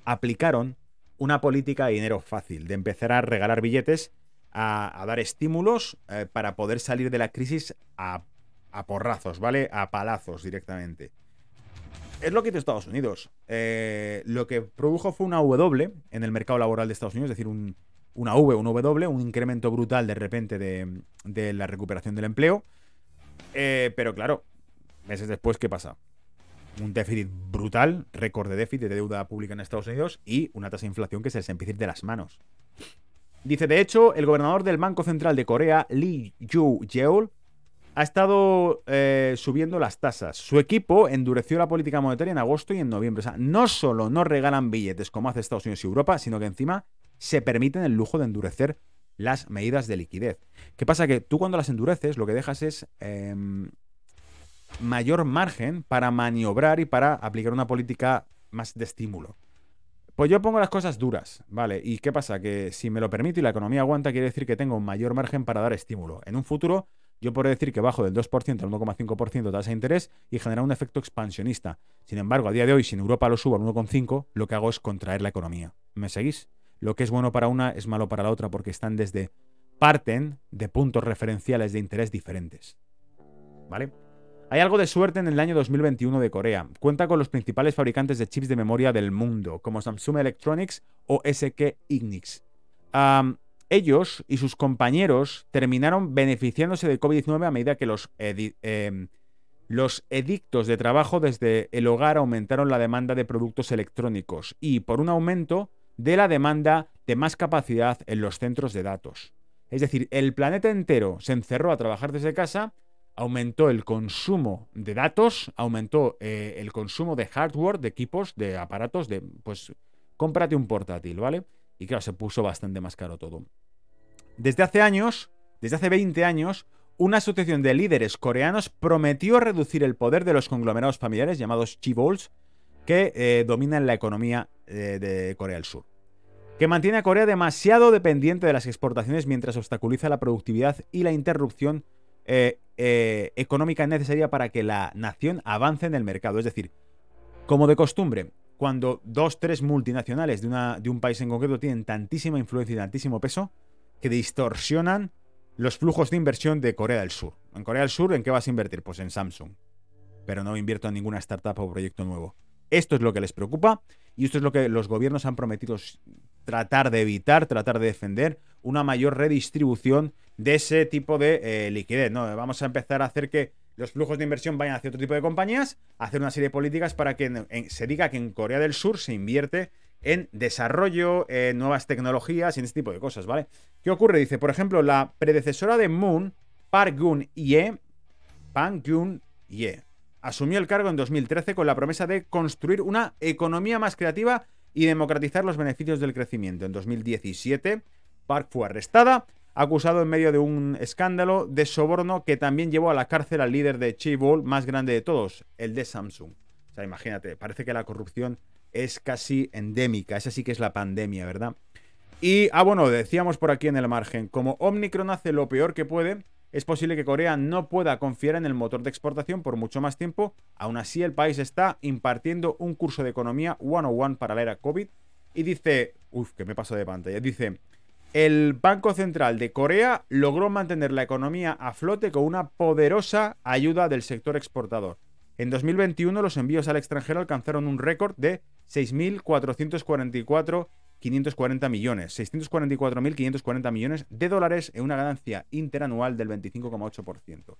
aplicaron una política de dinero fácil, de empezar a regalar billetes, a, dar estímulos eh, para poder salir de la crisis a porrazos, ¿vale? A palazos directamente. Es lo que hizo Estados Unidos. Eh, lo que produjo fue una W en el mercado laboral de Estados Unidos, es decir, una V, un W, un incremento brutal de repente de, la recuperación del empleo. Eh, pero claro, meses después, ¿qué pasa? Un déficit brutal, récord de déficit de deuda pública en Estados Unidos y una tasa de inflación que se les empieza de las manos. Dice, de hecho, el gobernador del Banco Central de Corea, Lee Ju-yeol, ha estado eh, subiendo las tasas. Su equipo endureció la política monetaria en agosto y en noviembre. O sea, no solo no regalan billetes como hace Estados Unidos y Europa, sino que encima se permiten el lujo de endurecer las medidas de liquidez. ¿Qué pasa? Que tú cuando las endureces lo que dejas es em, mayor margen para maniobrar y para aplicar una política más de estímulo. Pues yo pongo las cosas duras, ¿vale? ¿Y qué pasa? Que si me lo permito y la economía aguanta, quiere decir que tengo un mayor margen para dar estímulo. En un futuro yo podría decir que bajo del 2% al 1,5% de tasa de interés y generar un efecto expansionista. Sin embargo, a día de hoy, si en Europa lo subo al 1,5%, lo que hago es contraer la economía. ¿Me seguís? lo que es bueno para una es malo para la otra porque están desde parten de puntos referenciales de interés diferentes. ¿Vale? Hay algo de suerte en el año 2021 de Corea. Cuenta con los principales fabricantes de chips de memoria del mundo, como Samsung Electronics o SK Ignix. ellos y sus compañeros terminaron beneficiándose de COVID-19 a medida que los, em, los edictos de trabajo desde el hogar aumentaron la demanda de productos electrónicos y por un aumento de la demanda de más capacidad en los centros de datos. Es decir, el planeta entero se encerró a trabajar desde casa, aumentó el consumo de datos, aumentó eh, el consumo de hardware, de equipos, de aparatos, de pues cómprate un portátil, ¿vale? Y claro, se puso bastante más caro todo. Desde hace años, desde hace 20 años, una asociación de líderes coreanos prometió reducir el poder de los conglomerados familiares llamados chivols que eh, dominan la economía eh, de Corea del Sur que mantiene a Corea demasiado dependiente de las exportaciones mientras obstaculiza la productividad y la interrupción eh, eh, económica necesaria para que la nación avance en el mercado. Es decir, como de costumbre, cuando dos, tres multinacionales de, una, de un país en concreto tienen tantísima influencia y tantísimo peso, que distorsionan los flujos de inversión de Corea del Sur. En Corea del Sur, ¿en qué vas a invertir? Pues en Samsung. Pero no invierto en ninguna startup o proyecto nuevo. Esto es lo que les preocupa y esto es lo que los gobiernos han prometido tratar de evitar, tratar de defender una mayor redistribución de ese tipo de eh, liquidez. ¿no? Vamos a empezar a hacer que los flujos de inversión vayan hacia otro tipo de compañías, hacer una serie de políticas para que se diga que en Corea del Sur se invierte en desarrollo, en nuevas tecnologías y en este tipo de cosas, ¿vale? ¿Qué ocurre? Dice, por ejemplo, la predecesora de Moon, Park Geun-hye, Park Geun-hye, asumió el cargo en 2013 con la promesa de construir una economía más creativa y democratizar los beneficios del crecimiento. En 2017, Park fue arrestada, acusado en medio de un escándalo de soborno que también llevó a la cárcel al líder de Chaebol más grande de todos, el de Samsung. O sea, imagínate, parece que la corrupción es casi endémica, esa sí que es la pandemia, ¿verdad? Y, ah, bueno, decíamos por aquí en el margen, como Omicron hace lo peor que puede, es posible que Corea no pueda confiar en el motor de exportación por mucho más tiempo. Aún así, el país está impartiendo un curso de economía 101 para la era COVID. Y dice, uff, que me paso de pantalla, dice, el Banco Central de Corea logró mantener la economía a flote con una poderosa ayuda del sector exportador. En 2021 los envíos al extranjero alcanzaron un récord de 6.444 540 millones, 644.540 millones de dólares en una ganancia interanual del 25,8%.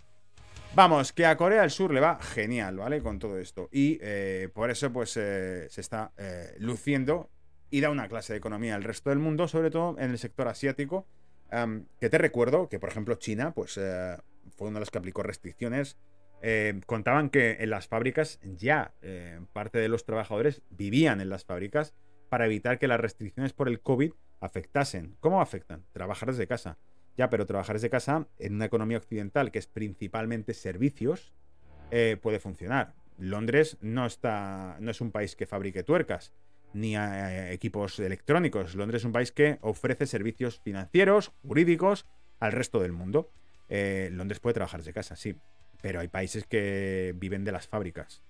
Vamos, que a Corea del Sur le va genial, ¿vale? Con todo esto. Y eh, por eso, pues, eh, se está eh, luciendo y da una clase de economía al resto del mundo, sobre todo en el sector asiático. que te recuerdo que, por ejemplo, China, pues, fue uno de los que aplicó restricciones. contaban que en las fábricas ya parte de los trabajadores vivían en las fábricas para evitar que las restricciones por el COVID afectasen. ¿Cómo afectan? Trabajar desde casa. Ya, pero trabajar desde casa en una economía occidental que es principalmente servicios eh, puede funcionar. Londres no, está, no es un país que fabrique tuercas ni equipos electrónicos. Londres es un país que ofrece servicios financieros, jurídicos al resto del mundo. Eh, Londres puede trabajar desde casa, sí, pero hay países que viven de las fábricas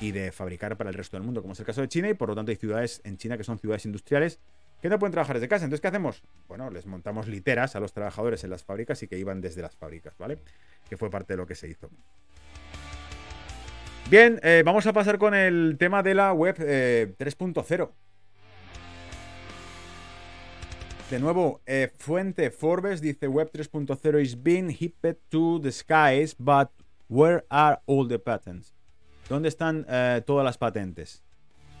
y de fabricar para el resto del mundo, como es el caso de China, y por lo tanto hay ciudades en China que son ciudades industriales que no pueden trabajar desde casa. Entonces, ¿qué hacemos? Bueno, les montamos literas a los trabajadores en las fábricas y que iban desde las fábricas, ¿vale? Que fue parte de lo que se hizo. Bien, eh, vamos a pasar con el tema de la web 3.0. Eh, de nuevo, eh, fuente Forbes dice Web 3.0 is being hipped to the skies, but where are all the patents? ¿Dónde están eh, todas las patentes?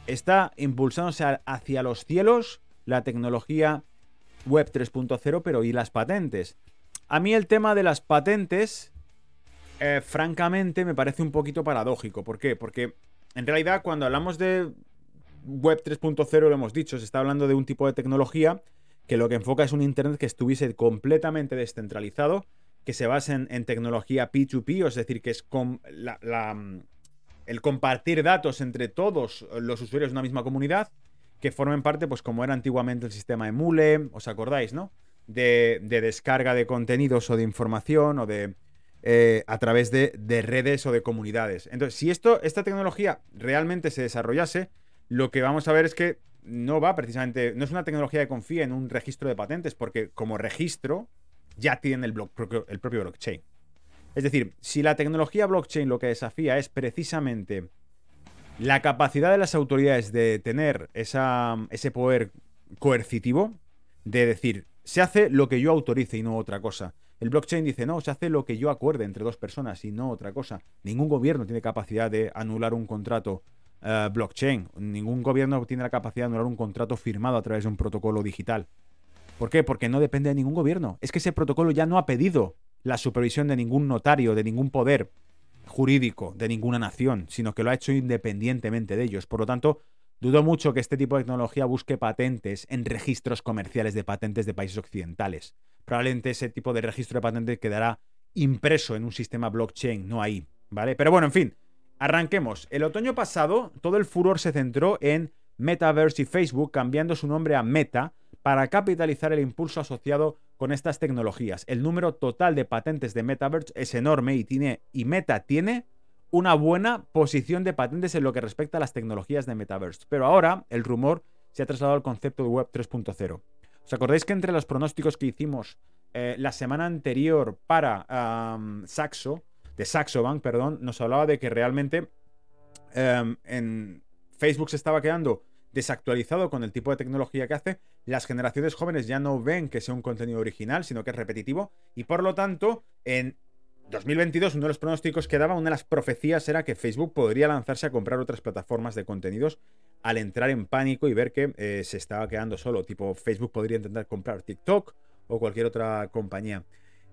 Está impulsándose hacia los cielos la tecnología Web 3.0, pero ¿y las patentes? A mí el tema de las patentes, eh, francamente, me parece un poquito paradójico. ¿Por qué? Porque en realidad cuando hablamos de Web 3.0, lo hemos dicho, se está hablando de un tipo de tecnología que lo que enfoca es un Internet que estuviese completamente descentralizado, que se base en, tecnología P2P, es decir, que es con la, el compartir datos entre todos los usuarios de una misma comunidad que formen parte, pues como era antiguamente el sistema Emule, ¿os acordáis, no? De, descarga de contenidos o de información o de... Eh, a través de, redes o de comunidades. Entonces, si esto, esta tecnología realmente se desarrollase, lo que vamos a ver es que no va precisamente, no es una tecnología que confía en un registro de patentes, porque como registro ya tiene el, el propio blockchain. Es decir, si la tecnología blockchain lo que desafía es precisamente la capacidad de las autoridades de tener ese poder coercitivo, de decir, se hace lo que yo autorice y no otra cosa. El blockchain dice, no, se hace lo que yo acuerde entre dos personas y no otra cosa. Ningún gobierno tiene capacidad de anular un contrato eh, blockchain. Ningún gobierno tiene la capacidad de anular un contrato firmado a través de un protocolo digital. ¿Por qué? Porque no depende de ningún gobierno. Es que ese protocolo ya no ha pedido la supervisión de ningún notario, de ningún poder jurídico, de ninguna nación, sino que lo ha hecho independientemente de ellos. Por lo tanto, dudo mucho que este tipo de tecnología busque patentes en registros comerciales de patentes de países occidentales. Probablemente ese tipo de registro de patentes quedará impreso en un sistema blockchain, no ahí, ¿vale? Pero bueno, en fin, arranquemos. El otoño pasado, todo el furor se centró en Metaverse y Facebook cambiando su nombre a Meta para capitalizar el impulso asociado con estas tecnologías. El número total de patentes de Metaverse es enorme y, tiene, y Meta tiene una buena posición de patentes en lo que respecta a las tecnologías de Metaverse. Pero ahora el rumor se ha trasladado al concepto de Web 3.0. ¿Os acordáis que entre los pronósticos que hicimos eh, la semana anterior para Saxo, de Saxo Bank, perdón, nos hablaba de que realmente em, en Facebook se estaba quedando desactualizado con el tipo de tecnología que hace, las generaciones jóvenes ya no ven que sea un contenido original, sino que es repetitivo, y por lo tanto, en 2022, uno de los pronósticos que daba, una de las profecías era que Facebook podría lanzarse a comprar otras plataformas de contenidos al entrar en pánico y ver que eh, se estaba quedando solo. Tipo, Facebook podría intentar comprar TikTok o cualquier otra compañía.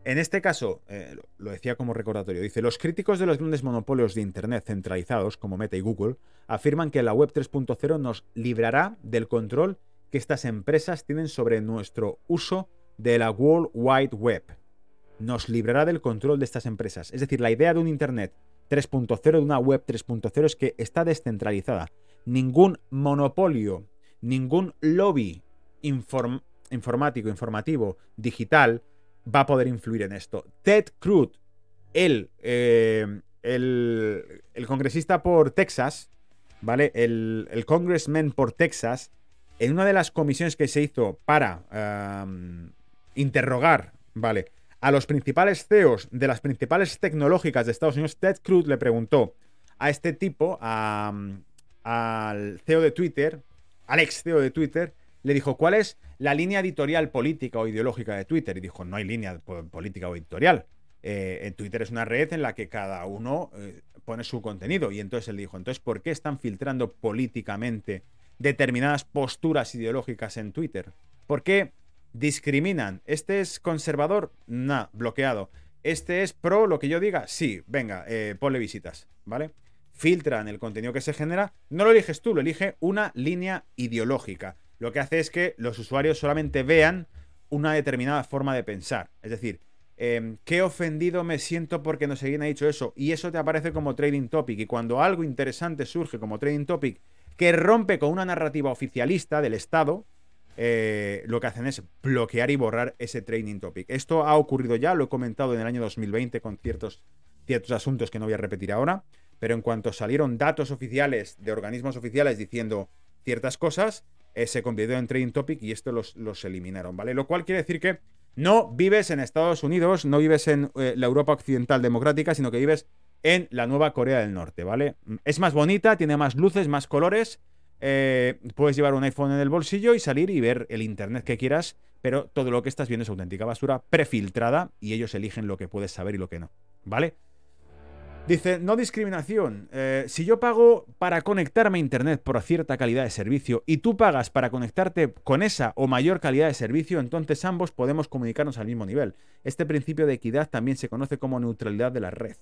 En este caso, eh, lo decía como recordatorio, dice, los críticos de los grandes monopolios de Internet centralizados, como Meta y Google, afirman que la Web 3.0 nos librará del control que estas empresas tienen sobre nuestro uso de la World Wide Web. Nos librará del control de estas empresas. Es decir, la idea de un Internet 3.0, de una Web 3.0, es que está descentralizada. Ningún monopolio, ningún lobby informático, informativo, digital, va a poder influir en esto. Ted Cruz, el, eh, el, congresista por Texas, ¿vale? El, el, congressman por Texas, en una de las comisiones que se hizo para interrogar, ¿vale? A los principales CEOs de las principales tecnológicas de Estados Unidos, Ted Cruz le preguntó a este tipo, al CEO de Twitter, al ex CEO de Twitter, le dijo, ¿cuál es la línea editorial política o ideológica de Twitter? Y dijo, no hay línea política o editorial. Eh, Twitter es una red en la que cada uno eh, pone su contenido. Y entonces él dijo, entonces, ¿por qué están filtrando políticamente determinadas posturas ideológicas en Twitter? ¿Por qué discriminan? ¿Este es conservador? No, bloqueado. ¿Este es pro lo que yo diga? Sí, venga, eh, ponle visitas, ¿vale? Filtran el contenido que se genera. No lo eliges tú, lo elige una línea ideológica lo que hace es que los usuarios solamente vean una determinada forma de pensar. Es decir, em, qué ofendido me siento porque no quién ha dicho eso. Y eso te aparece como trading topic. Y cuando algo interesante surge como trading topic que rompe con una narrativa oficialista del Estado, eh, lo que hacen es bloquear y borrar ese trading topic. Esto ha ocurrido ya, lo he comentado en el año 2020 con ciertos, ciertos asuntos que no voy a repetir ahora. Pero en cuanto salieron datos oficiales de organismos oficiales diciendo ciertas cosas, se convirtió en trading topic y esto los, eliminaron, ¿vale? Lo cual quiere decir que no vives en Estados Unidos, no vives en eh, la Europa occidental democrática, sino que vives en la nueva Corea del Norte, ¿vale? Es más bonita, tiene más luces, más colores. Eh, puedes llevar un iPhone en el bolsillo y salir y ver el internet que quieras, pero todo lo que estás viendo es auténtica basura prefiltrada y ellos eligen lo que puedes saber y lo que no, ¿vale? Dice, no discriminación. Eh, si yo pago para conectarme a Internet por cierta calidad de servicio y tú pagas para conectarte con esa o mayor calidad de servicio, entonces ambos podemos comunicarnos al mismo nivel. Este principio de equidad también se conoce como neutralidad de la red.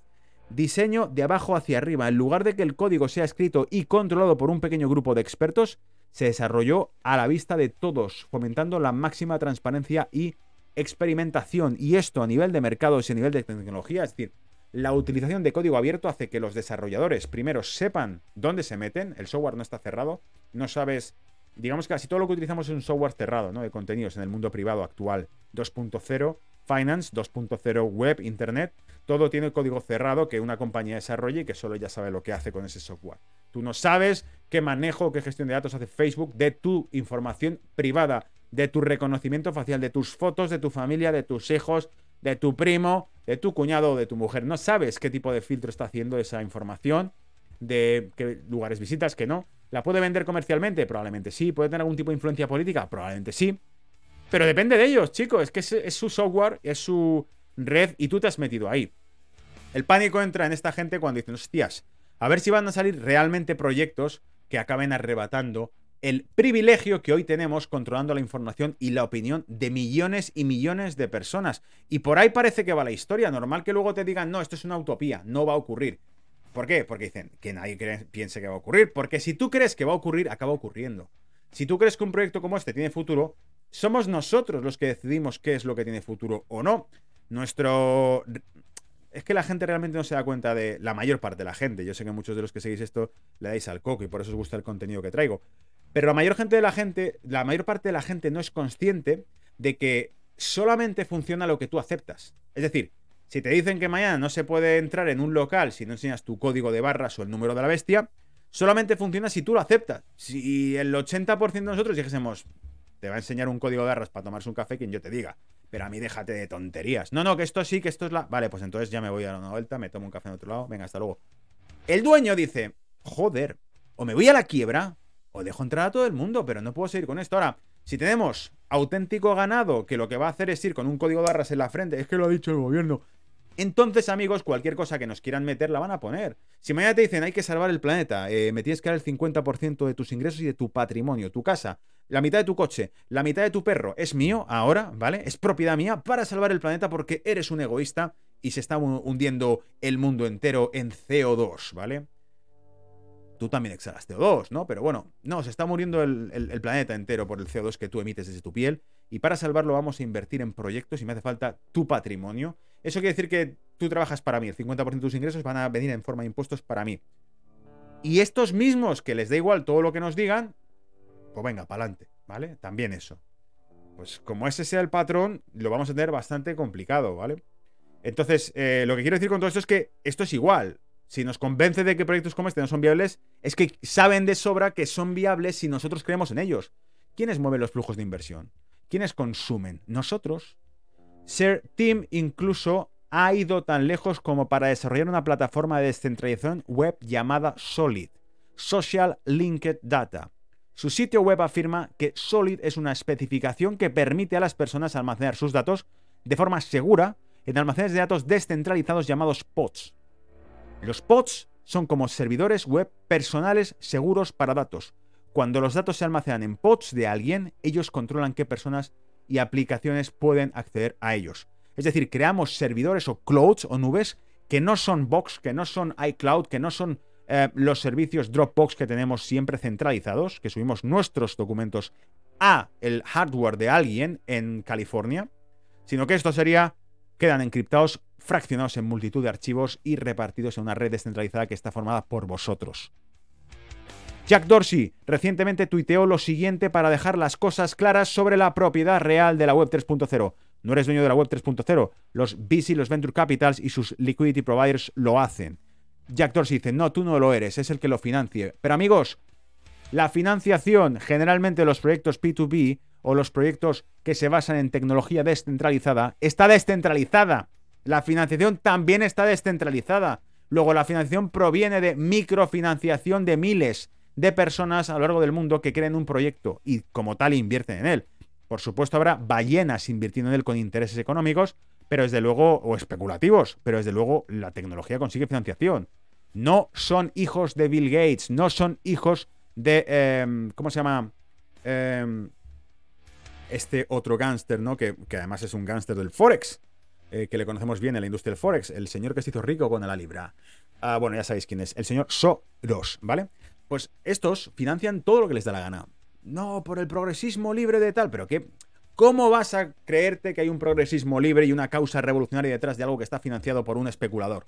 Diseño de abajo hacia arriba. En lugar de que el código sea escrito y controlado por un pequeño grupo de expertos, se desarrolló a la vista de todos, fomentando la máxima transparencia y experimentación. Y esto a nivel de mercados y a nivel de tecnología, es decir, la utilización de código abierto hace que los desarrolladores primero sepan dónde se meten, el software no está cerrado, no sabes, digamos que casi todo lo que utilizamos es un software cerrado, ¿no? De contenidos en el mundo privado actual 2.0, Finance 2.0 web, internet, todo tiene código cerrado que una compañía desarrolla y que solo ya sabe lo que hace con ese software. Tú no sabes qué manejo, qué gestión de datos hace Facebook de tu información privada, de tu reconocimiento facial, de tus fotos, de tu familia, de tus hijos, de tu primo, de tu cuñado o de tu mujer. No sabes qué tipo de filtro está haciendo esa información, de qué lugares visitas, que no. ¿La puede vender comercialmente? Probablemente sí. ¿Puede tener algún tipo de influencia política? Probablemente sí. Pero depende de ellos, chicos. Es que es, su software, es su red y tú te has metido ahí. El pánico entra en esta gente cuando dicen, hostias, a ver si van a salir realmente proyectos que acaben arrebatando el privilegio que hoy tenemos controlando la información y la opinión de millones y millones de personas. Y por ahí parece que va la historia. Normal que luego te digan, no, esto es una utopía, no va a ocurrir. ¿Por qué? Porque dicen que nadie piense que va a ocurrir. Porque si tú crees que va a ocurrir, acaba ocurriendo. Si tú crees que un proyecto como este tiene futuro, somos nosotros los que decidimos qué es lo que tiene futuro o no. Nuestro... Es que la gente realmente no se da cuenta de la mayor parte de la gente. Yo sé que muchos de los que seguís esto le dais al coco y por eso os gusta el contenido que traigo. Pero la mayor gente de la gente, la mayor parte de la gente no es consciente de que solamente funciona lo que tú aceptas. Es decir, si te dicen que mañana no se puede entrar en un local si no enseñas tu código de barras o el número de la bestia, solamente funciona si tú lo aceptas. Si el 80% de nosotros dijésemos, te va a enseñar un código de barras para tomarse un café, quien yo te diga. Pero a mí déjate de tonterías. No, no, que esto sí, que esto es la. Vale, pues entonces ya me voy a dar una vuelta, me tomo un café en otro lado, venga, hasta luego. El dueño dice, joder, o me voy a la quiebra, o dejo entrar a todo el mundo, pero no puedo seguir con esto. Ahora, si tenemos auténtico ganado que lo que va a hacer es ir con un código de barras en la frente, es que lo ha dicho el gobierno. Entonces, amigos, cualquier cosa que nos quieran meter la van a poner. Si mañana te dicen hay que salvar el planeta, eh, me tienes que dar el 50% de tus ingresos y de tu patrimonio, tu casa, la mitad de tu coche, la mitad de tu perro, es mío ahora, ¿vale? Es propiedad mía para salvar el planeta porque eres un egoísta y se está hundiendo el mundo entero en CO2, ¿vale? Tú también exhalas CO2, ¿no? Pero bueno, no, se está muriendo el, planeta entero por el CO2 que tú emites desde tu piel y para salvarlo vamos a invertir en proyectos y me hace falta tu patrimonio. Eso quiere decir que tú trabajas para mí, el 50% de tus ingresos van a venir en forma de impuestos para mí. Y estos mismos que les da igual todo lo que nos digan, pues venga, para adelante, ¿vale? También eso. Pues como ese sea el patrón, lo vamos a tener bastante complicado, ¿vale? Entonces, eh, lo que quiero decir con todo esto es que esto es igual si nos convence de que proyectos como este no son viables, es que saben de sobra que son viables si nosotros creemos en ellos. ¿Quiénes mueven los flujos de inversión? ¿Quiénes consumen? Nosotros. Ser Team incluso ha ido tan lejos como para desarrollar una plataforma de descentralización web llamada Solid, Social Linked Data. Su sitio web afirma que Solid es una especificación que permite a las personas almacenar sus datos de forma segura en almacenes de datos descentralizados llamados pods. Los pods son como servidores web personales seguros para datos. Cuando los datos se almacenan en pods de alguien, ellos controlan qué personas y aplicaciones pueden acceder a ellos. Es decir, creamos servidores o clouds o nubes que no son Box, que no son iCloud, que no son eh, los servicios Dropbox que tenemos siempre centralizados, que subimos nuestros documentos a el hardware de alguien en California, sino que esto sería, quedan encriptados fraccionados en multitud de archivos y repartidos en una red descentralizada que está formada por vosotros. Jack Dorsey recientemente tuiteó lo siguiente para dejar las cosas claras sobre la propiedad real de la Web 3.0. No eres dueño de la Web 3.0. Los VC, los Venture Capitals y sus liquidity providers lo hacen. Jack Dorsey dice, no, tú no lo eres, es el que lo financie. Pero amigos, la financiación, generalmente los proyectos P2B o los proyectos que se basan en tecnología descentralizada, está descentralizada. La financiación también está descentralizada. Luego, la financiación proviene de microfinanciación de miles de personas a lo largo del mundo que creen un proyecto y como tal invierten en él. Por supuesto, habrá ballenas invirtiendo en él con intereses económicos, pero desde luego, o especulativos, pero desde luego la tecnología consigue financiación. No son hijos de Bill Gates, no son hijos de. Em, ¿Cómo se llama? Em, este otro gángster, ¿no? Que, que además es un gángster del Forex. Eh, que le conocemos bien en la industria del Forex, el señor que se hizo rico con la libra. Ah, bueno, ya sabéis quién es, el señor Soros, ¿vale? Pues estos financian todo lo que les da la gana. No, por el progresismo libre de tal, pero ¿qué? ¿Cómo vas a creerte que hay un progresismo libre y una causa revolucionaria detrás de algo que está financiado por un especulador?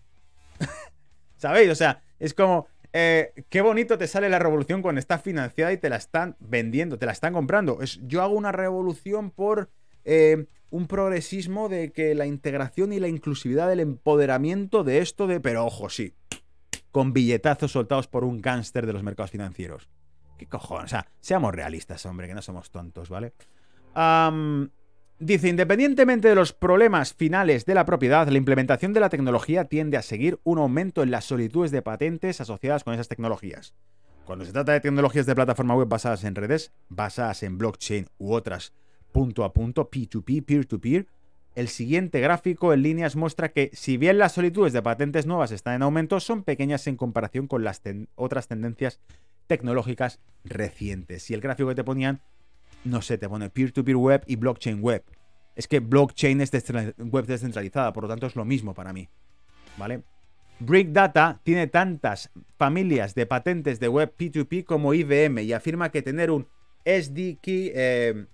[LAUGHS] ¿Sabéis? O sea, es como, eh, qué bonito te sale la revolución cuando está financiada y te la están vendiendo, te la están comprando. Es, yo hago una revolución por eh, un progresismo de que la integración y la inclusividad del empoderamiento de esto de, pero ojo, sí, con billetazos soltados por un gángster de los mercados financieros. ¿Qué cojones? O sea, seamos realistas, hombre, que no somos tontos, ¿vale? dice, independientemente de los problemas finales de la propiedad, la implementación de la tecnología tiende a seguir un aumento en las solicitudes de patentes asociadas con esas tecnologías. Cuando se trata de tecnologías de plataforma web basadas en redes, basadas en blockchain u otras punto a punto, P2P, peer-to-peer, el siguiente gráfico en líneas muestra que si bien las solicitudes de patentes nuevas están en aumento, son pequeñas en comparación con las otras tendencias tecnológicas recientes. Y el gráfico que te ponían, no sé, te pone peer-to-peer web y blockchain web. Es que blockchain es web descentralizada, por lo tanto es lo mismo para mí. ¿Vale? Brick Data tiene tantas familias de patentes de web P2P como IBM y afirma que tener un SDK eh,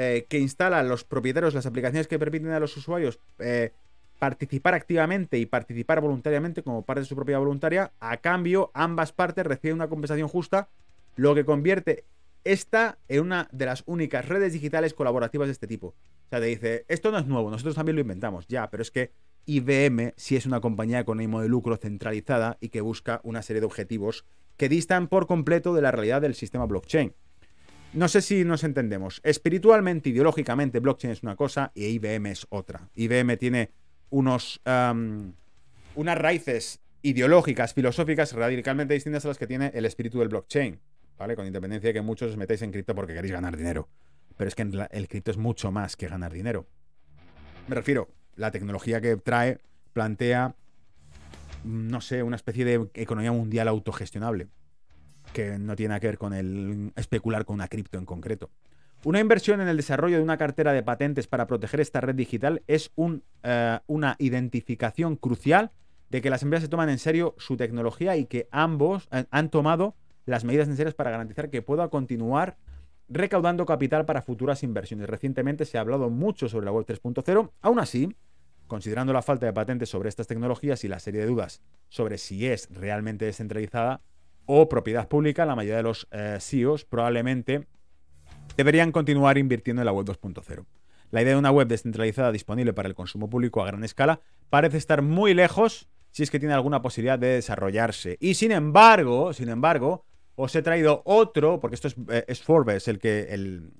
eh, que instalan los propietarios las aplicaciones que permiten a los usuarios eh, participar activamente y participar voluntariamente como parte de su propia voluntaria, a cambio ambas partes reciben una compensación justa, lo que convierte esta en una de las únicas redes digitales colaborativas de este tipo. O sea, te dice, esto no es nuevo, nosotros también lo inventamos, ya, pero es que IBM sí es una compañía con ánimo de lucro centralizada y que busca una serie de objetivos que distan por completo de la realidad del sistema blockchain. No sé si nos entendemos. Espiritualmente, ideológicamente, blockchain es una cosa y IBM es otra. IBM tiene unos, unas raíces ideológicas, filosóficas radicalmente distintas a las que tiene el espíritu del blockchain. ¿Vale? Con independencia de que muchos os metéis en cripto porque queréis ganar dinero. Pero es que el cripto es mucho más que ganar dinero. Me refiero, la tecnología que trae plantea, no sé, una especie de economía mundial autogestionable, que no tiene que ver con el especular con una cripto en concreto. Una inversión en el desarrollo de una cartera de patentes para proteger esta red digital es eh, una identificación crucial de que las empresas se toman en serio su tecnología y que ambos eh, han tomado las medidas necesarias para garantizar que pueda continuar recaudando capital para futuras inversiones. Recientemente se ha hablado mucho sobre la Web 3.0, aún así, considerando la falta de patentes sobre estas tecnologías y la serie de dudas sobre si es realmente descentralizada o propiedad pública, la mayoría de los eh, CEOs probablemente deberían continuar invirtiendo en la web 2.0. La idea de una web descentralizada disponible para el consumo público a gran escala parece estar muy lejos si es que tiene alguna posibilidad de desarrollarse. Y sin embargo, sin embargo, os he traído otro, porque esto es, eh, es Forbes, el que el,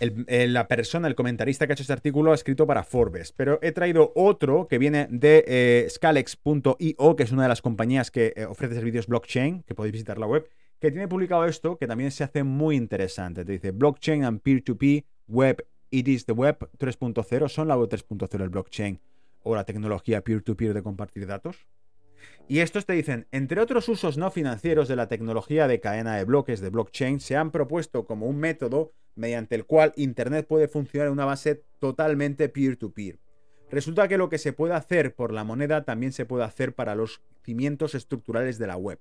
la persona, el comentarista que ha hecho este artículo ha escrito para Forbes, pero he traído otro que viene de eh, Scalex.io, que es una de las compañías que eh, ofrece servicios blockchain, que podéis visitar la web, que tiene publicado esto, que también se hace muy interesante. Te dice Blockchain and Peer-to-Peer Web, It is the Web 3.0, son la web 3.0 el blockchain o la tecnología peer to -peer de compartir datos. Y estos te dicen, entre otros usos no financieros de la tecnología de cadena de bloques de blockchain, se han propuesto como un método mediante el cual Internet puede funcionar en una base totalmente peer-to-peer. Resulta que lo que se puede hacer por la moneda también se puede hacer para los cimientos estructurales de la web.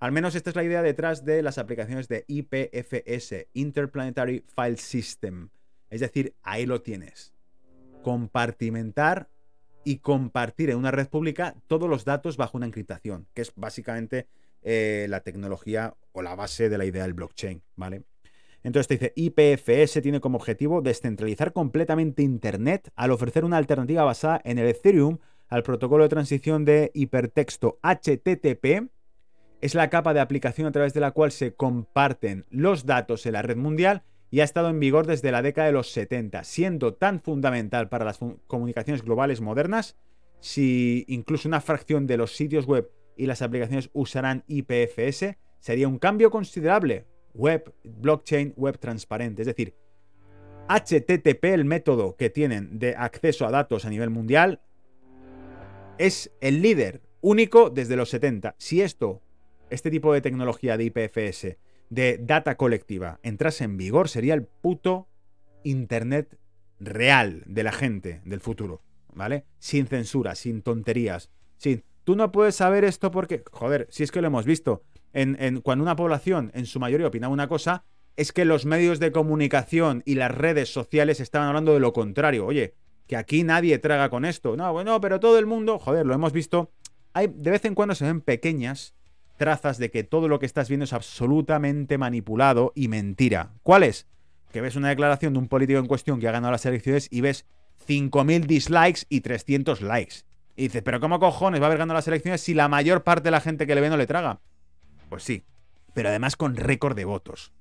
Al menos esta es la idea detrás de las aplicaciones de IPFS, Interplanetary File System. Es decir, ahí lo tienes. Compartimentar y compartir en una red pública todos los datos bajo una encriptación, que es básicamente eh, la tecnología o la base de la idea del blockchain, ¿vale? Entonces te dice, IPFS tiene como objetivo descentralizar completamente Internet al ofrecer una alternativa basada en el Ethereum al protocolo de transición de hipertexto HTTP. Es la capa de aplicación a través de la cual se comparten los datos en la red mundial y ha estado en vigor desde la década de los 70, siendo tan fundamental para las comunicaciones globales modernas, si incluso una fracción de los sitios web y las aplicaciones usarán IPFS, sería un cambio considerable. Web, blockchain, web transparente. Es decir, HTTP, el método que tienen de acceso a datos a nivel mundial, es el líder único desde los 70. Si esto, este tipo de tecnología de IPFS, de data colectiva entrase en vigor, sería el puto Internet real de la gente del futuro, ¿vale? Sin censura, sin tonterías, sin... Tú no puedes saber esto porque, joder, si es que lo hemos visto, en, cuando una población en su mayoría opinaba una cosa, es que los medios de comunicación y las redes sociales estaban hablando de lo contrario. Oye, que aquí nadie traga con esto. No, bueno, pero todo el mundo, joder, lo hemos visto. Hay, de vez en cuando se ven pequeñas trazas de que todo lo que estás viendo es absolutamente manipulado y mentira. ¿Cuál es? que ves una declaración de un político en cuestión que ha ganado las elecciones y ves 5.000 dislikes y 300 likes. Y dices, pero ¿cómo cojones va a haber ganado las elecciones si la mayor parte de la gente que le ve no le traga? Pues sí, pero además con récord de votos.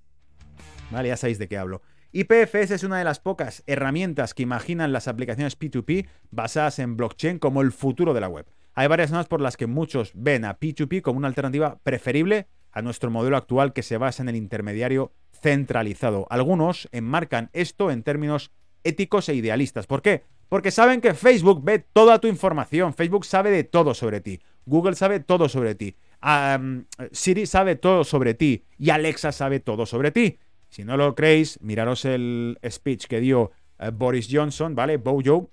Vale, ya sabéis de qué hablo. IPFS es una de las pocas herramientas que imaginan las aplicaciones P2P basadas en blockchain como el futuro de la web. Hay varias zonas por las que muchos ven a P2P como una alternativa preferible a nuestro modelo actual que se basa en el intermediario centralizado. Algunos enmarcan esto en términos éticos e idealistas. ¿Por qué? Porque saben que Facebook ve toda tu información, Facebook sabe de todo sobre ti, Google sabe todo sobre ti, Siri sabe todo sobre ti y Alexa sabe todo sobre ti. Si no lo creéis, miraros el speech que dio eh, Boris Johnson, ¿vale? Bojo,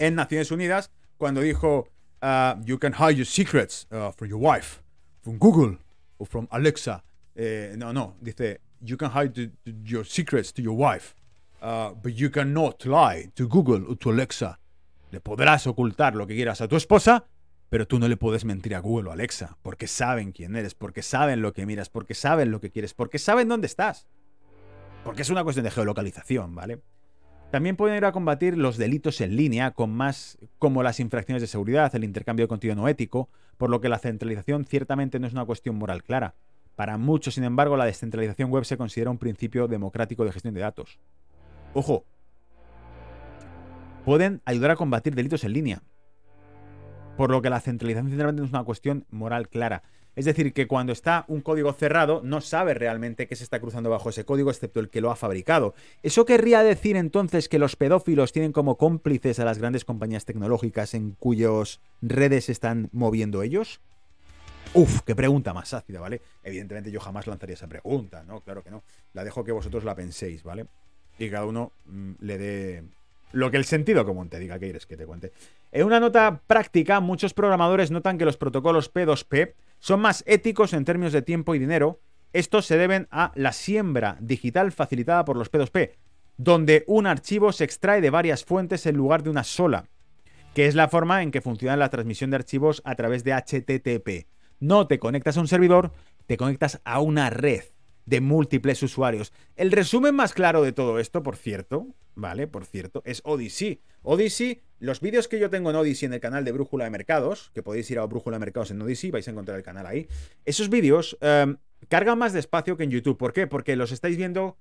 en Naciones Unidas, cuando dijo, uh, you can hide your secrets uh, from your wife, from Google o from Alexa. Eh, no, no, dice, you can hide your secrets to your wife, uh, but you cannot lie to Google o to Alexa. Le podrás ocultar lo que quieras a tu esposa, pero tú no le puedes mentir a Google o Alexa, porque saben quién eres, porque saben lo que miras, porque saben lo que quieres, porque saben dónde estás. Porque es una cuestión de geolocalización, ¿vale? También pueden ir a combatir los delitos en línea, con más como las infracciones de seguridad, el intercambio de contenido no ético, por lo que la centralización ciertamente no es una cuestión moral clara. Para muchos, sin embargo, la descentralización web se considera un principio democrático de gestión de datos. Ojo, pueden ayudar a combatir delitos en línea, por lo que la centralización sinceramente no es una cuestión moral clara. Es decir, que cuando está un código cerrado, no sabe realmente qué se está cruzando bajo ese código, excepto el que lo ha fabricado. ¿Eso querría decir entonces que los pedófilos tienen como cómplices a las grandes compañías tecnológicas en cuyos redes están moviendo ellos? Uf, qué pregunta más ácida, ¿vale? Evidentemente yo jamás lanzaría esa pregunta, ¿no? Claro que no. La dejo que vosotros la penséis, ¿vale? Y cada uno mm, le dé lo que el sentido común te diga, ¿qué quieres que te cuente? En una nota práctica, muchos programadores notan que los protocolos P2P son más éticos en términos de tiempo y dinero. Estos se deben a la siembra digital facilitada por los P2P, donde un archivo se extrae de varias fuentes en lugar de una sola, que es la forma en que funciona la transmisión de archivos a través de HTTP. No te conectas a un servidor, te conectas a una red de múltiples usuarios. El resumen más claro de todo esto, por cierto, ¿vale? Por cierto, es Odyssey. Odyssey, los vídeos que yo tengo en Odyssey en el canal de Brújula de Mercados, que podéis ir a Brújula de Mercados en Odyssey, vais a encontrar el canal ahí. Esos vídeos em, cargan más despacio que en YouTube. ¿Por qué? Porque los estáis viendo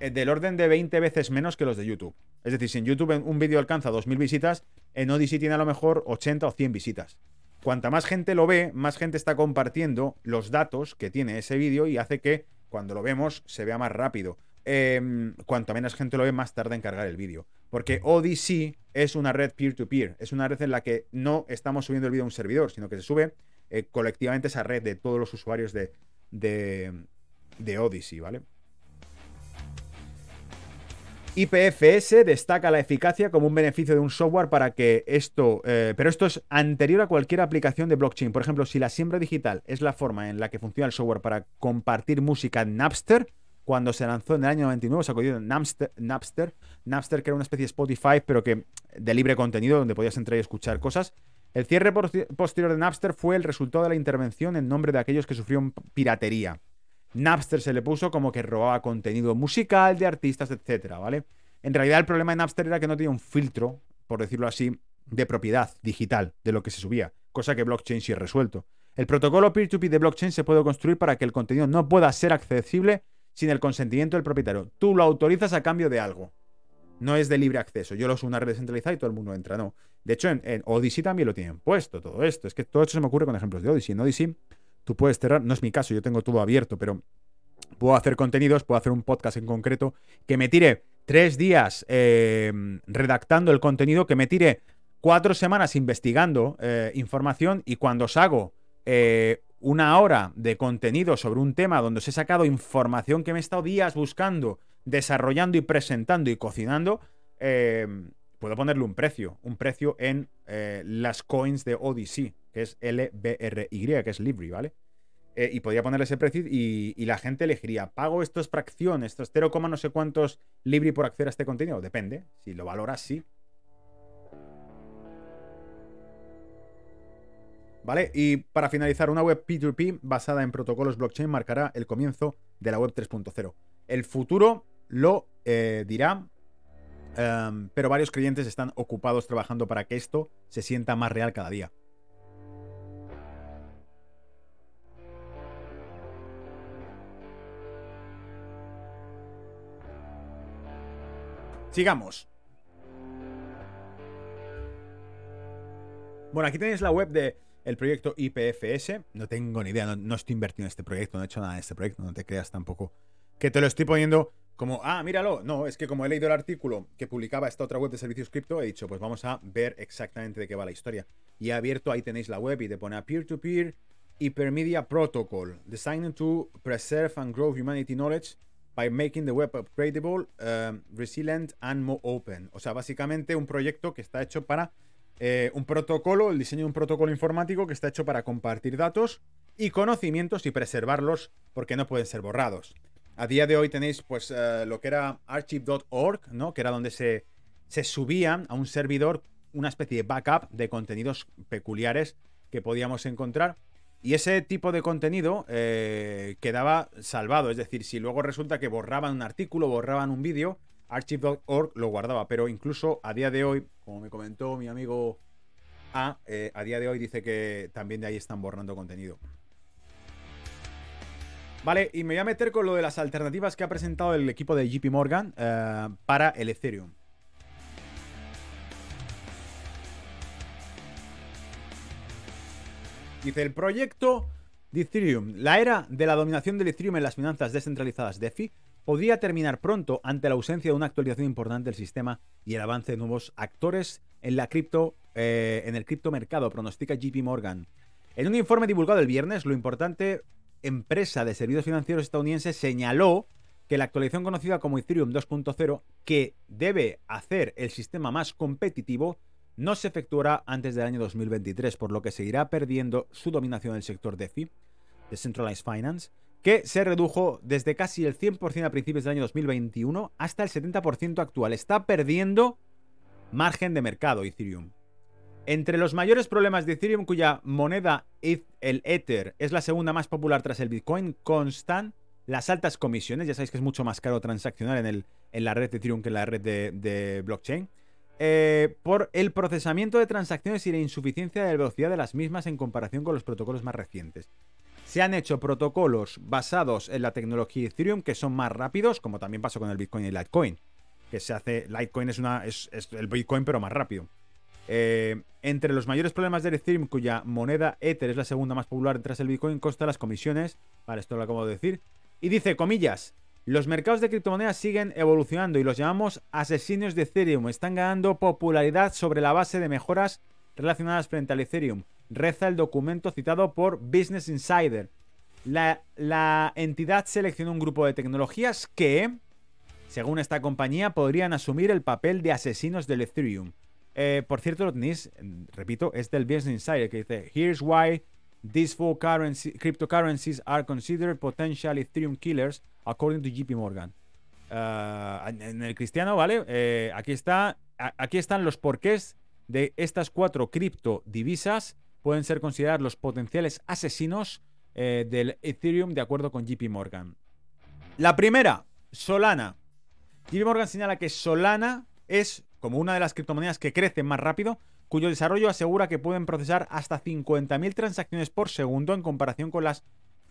eh, del orden de 20 veces menos que los de YouTube. Es decir, si en YouTube un vídeo alcanza 2.000 visitas, en Odyssey tiene a lo mejor 80 o 100 visitas. Cuanta más gente lo ve, más gente está compartiendo los datos que tiene ese vídeo y hace que cuando lo vemos se vea más rápido. Em, cuanto menos gente lo ve, más tarda en cargar el vídeo. Porque Odyssey es una red peer-to-peer. Es una red en la que no estamos subiendo el vídeo a un servidor, sino que se sube eh, colectivamente esa red de todos los usuarios de, de, de Odyssey, ¿vale? IPFS destaca la eficacia como un beneficio de un software para que esto, eh, pero esto es anterior a cualquier aplicación de blockchain. Por ejemplo, si la siembra digital es la forma en la que funciona el software para compartir música en Napster, cuando se lanzó en el año 99, se acudió Napster, Napster, Napster que era una especie de Spotify, pero que de libre contenido, donde podías entrar y escuchar cosas. El cierre posterior de Napster fue el resultado de la intervención en nombre de aquellos que sufrieron piratería. Napster se le puso como que robaba contenido musical de artistas, etcétera, ¿vale? En realidad el problema de Napster era que no tenía un filtro, por decirlo así, de propiedad digital de lo que se subía, cosa que blockchain sí ha resuelto. El protocolo peer-to-peer de blockchain se puede construir para que el contenido no pueda ser accesible sin el consentimiento del propietario. Tú lo autorizas a cambio de algo. No es de libre acceso. Yo lo uso una red descentralizada y todo el mundo entra, no. De hecho, en, en, Odyssey también lo tienen puesto, todo esto. Es que todo esto se me ocurre con ejemplos de Odyssey. En Odyssey tú puedes cerrar, no es mi caso, yo tengo todo abierto, pero puedo hacer contenidos, puedo hacer un podcast en concreto que me tire tres días eh, redactando el contenido, que me tire cuatro semanas investigando eh, información y cuando os hago eh, una hora de contenido sobre un tema donde os he sacado información que me he estado días buscando, desarrollando y presentando y cocinando, puedo ponerle un precio, un precio en las coins de Odyssey que es LBRY, que es Libri, ¿vale? Eh, y podría ponerle ese precio y, la gente elegiría, ¿pago estos fracciones, estos 0, no sé cuántos Libri por acceder a este contenido? Depende, si lo valoras, sí. ¿Vale? Y para finalizar, una web P2P basada en protocolos blockchain marcará el comienzo de la web 3.0. El futuro lo eh, dirá. Em, pero varios creyentes están ocupados trabajando para que esto se sienta más real cada día. Sigamos. Bueno, aquí tenéis la web del proyecto IPFS. No tengo ni idea, no, estoy invirtiendo en este proyecto, no he hecho nada en este proyecto, no te creas tampoco. Que te lo estoy poniendo como, ah, míralo. No, es que como he leído el artículo que publicaba esta otra web de servicios cripto, he dicho, pues vamos a ver exactamente de qué va la historia. Y he abierto, ahí tenéis la web y te pone a peer-to-peer Hypermedia Protocol, designed to preserve and grow humanity knowledge by making the web upgradable, um, resilient and more open. O sea, básicamente un proyecto que está hecho para eh, un protocolo, el diseño de un protocolo informático que está hecho para compartir datos y conocimientos y preservarlos porque no pueden ser borrados. A día de hoy tenéis pues eh, lo que era archive.org, ¿no? Que era donde se, se subían a un servidor una especie de backup de contenidos peculiares que podíamos encontrar. Y ese tipo de contenido eh, quedaba salvado. Es decir, si luego resulta que borraban un artículo, borraban un vídeo, Archive.org lo guardaba. Pero incluso a día de hoy, como me comentó mi amigo A, eh, a día de hoy dice que también de ahí están borrando contenido. Vale, y me voy a meter con lo de las alternativas que ha presentado el equipo de JP Morgan eh, para el Ethereum. Dice, el proyecto de Ethereum, la era de la dominación del Ethereum en las finanzas descentralizadas DeFi, podría terminar pronto ante la ausencia de una actualización importante del sistema y el avance de nuevos actores en, la cripto, eh, en el criptomercado, pronostica JP Morgan. En un informe divulgado el viernes, lo importante empresa de servicios financieros estadounidense señaló que la actualización conocida como Ethereum 2.0, que debe hacer el sistema más competitivo, no se efectuará antes del año 2023, por lo que seguirá perdiendo su dominación en el sector DeFi, Decentralized Finance, que se redujo desde casi el 100% a principios del año 2021 hasta el 70% actual. Está perdiendo margen de mercado Ethereum. Entre los mayores problemas de Ethereum, cuya moneda, el Ether, es la segunda más popular tras el Bitcoin, constan las altas comisiones. Ya sabéis que es mucho más caro transaccionar en, el, en la red de Ethereum que en la red de blockchain. Eh, por el procesamiento de transacciones y la insuficiencia de velocidad de las mismas en comparación con los protocolos más recientes. Se han hecho protocolos basados en la tecnología Ethereum que son más rápidos, como también pasó con el Bitcoin y el Litecoin. Que se hace. Litecoin es, una, es, el Bitcoin, pero más rápido. Eh, entre los mayores problemas del Ethereum, cuya moneda Ether es la segunda más popular tras el Bitcoin, consta las comisiones. Vale, esto lo acabo de decir. Y dice, comillas, los mercados de criptomonedas siguen evolucionando y los llamamos asesinos de Ethereum. Están ganando popularidad sobre la base de mejoras relacionadas frente al Ethereum. Reza el documento citado por Business Insider. La, entidad seleccionó un grupo de tecnologías que, según esta compañía, podrían asumir el papel de asesinos del Ethereum. Eh, por cierto, tenéis, repito, es del Business Insider que dice: Here's why these four cryptocurrencies are considered potential Ethereum killers according to JP Morgan. Ah, en el cristiano, ¿vale? Eh, aquí, está, aquí están los porqués de estas cuatro criptodivisas. Pueden ser considerados los potenciales asesinos eh, del Ethereum de acuerdo con JP Morgan. La primera, Solana. JP Morgan señala que Solana es como una de las criptomonedas que crecen más rápido, cuyo desarrollo asegura que pueden procesar hasta 50.000 transacciones por segundo en comparación con las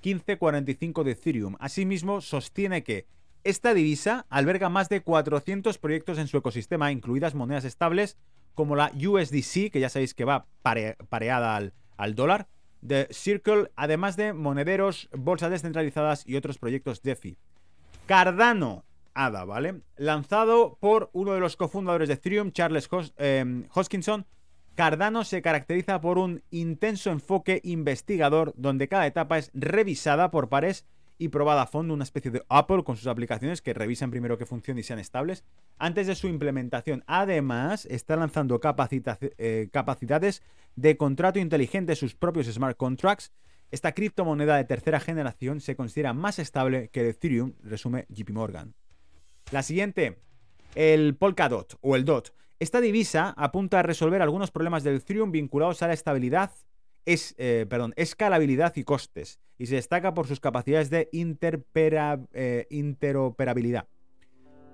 1545 de Ethereum. Asimismo, sostiene que esta divisa alberga más de 400 proyectos en su ecosistema, incluidas monedas estables como la USDC, que ya sabéis que va pareada al, dólar, de Circle, además de monederos, bolsas descentralizadas y otros proyectos DeFi. Cardano, ADA, ¿vale? Lanzado por uno de los cofundadores de Ethereum, Charles eh, Hoskinson, Cardano se caracteriza por un intenso enfoque investigador donde cada etapa es revisada por pares y probada a fondo, una especie de Apple con sus aplicaciones que revisan primero que funcionen y sean estables antes de su implementación. Además, está lanzando eh, capacidades de contrato inteligente, sus propios smart contracts. Esta criptomoneda de tercera generación se considera más estable que el Ethereum, resume JP Morgan. La siguiente, el Polkadot o el DOT. Esta divisa apunta a resolver algunos problemas del Ethereum vinculados a la estabilidad, es, eh, perdón, escalabilidad y costes, y se destaca por sus capacidades de eh, interoperabilidad.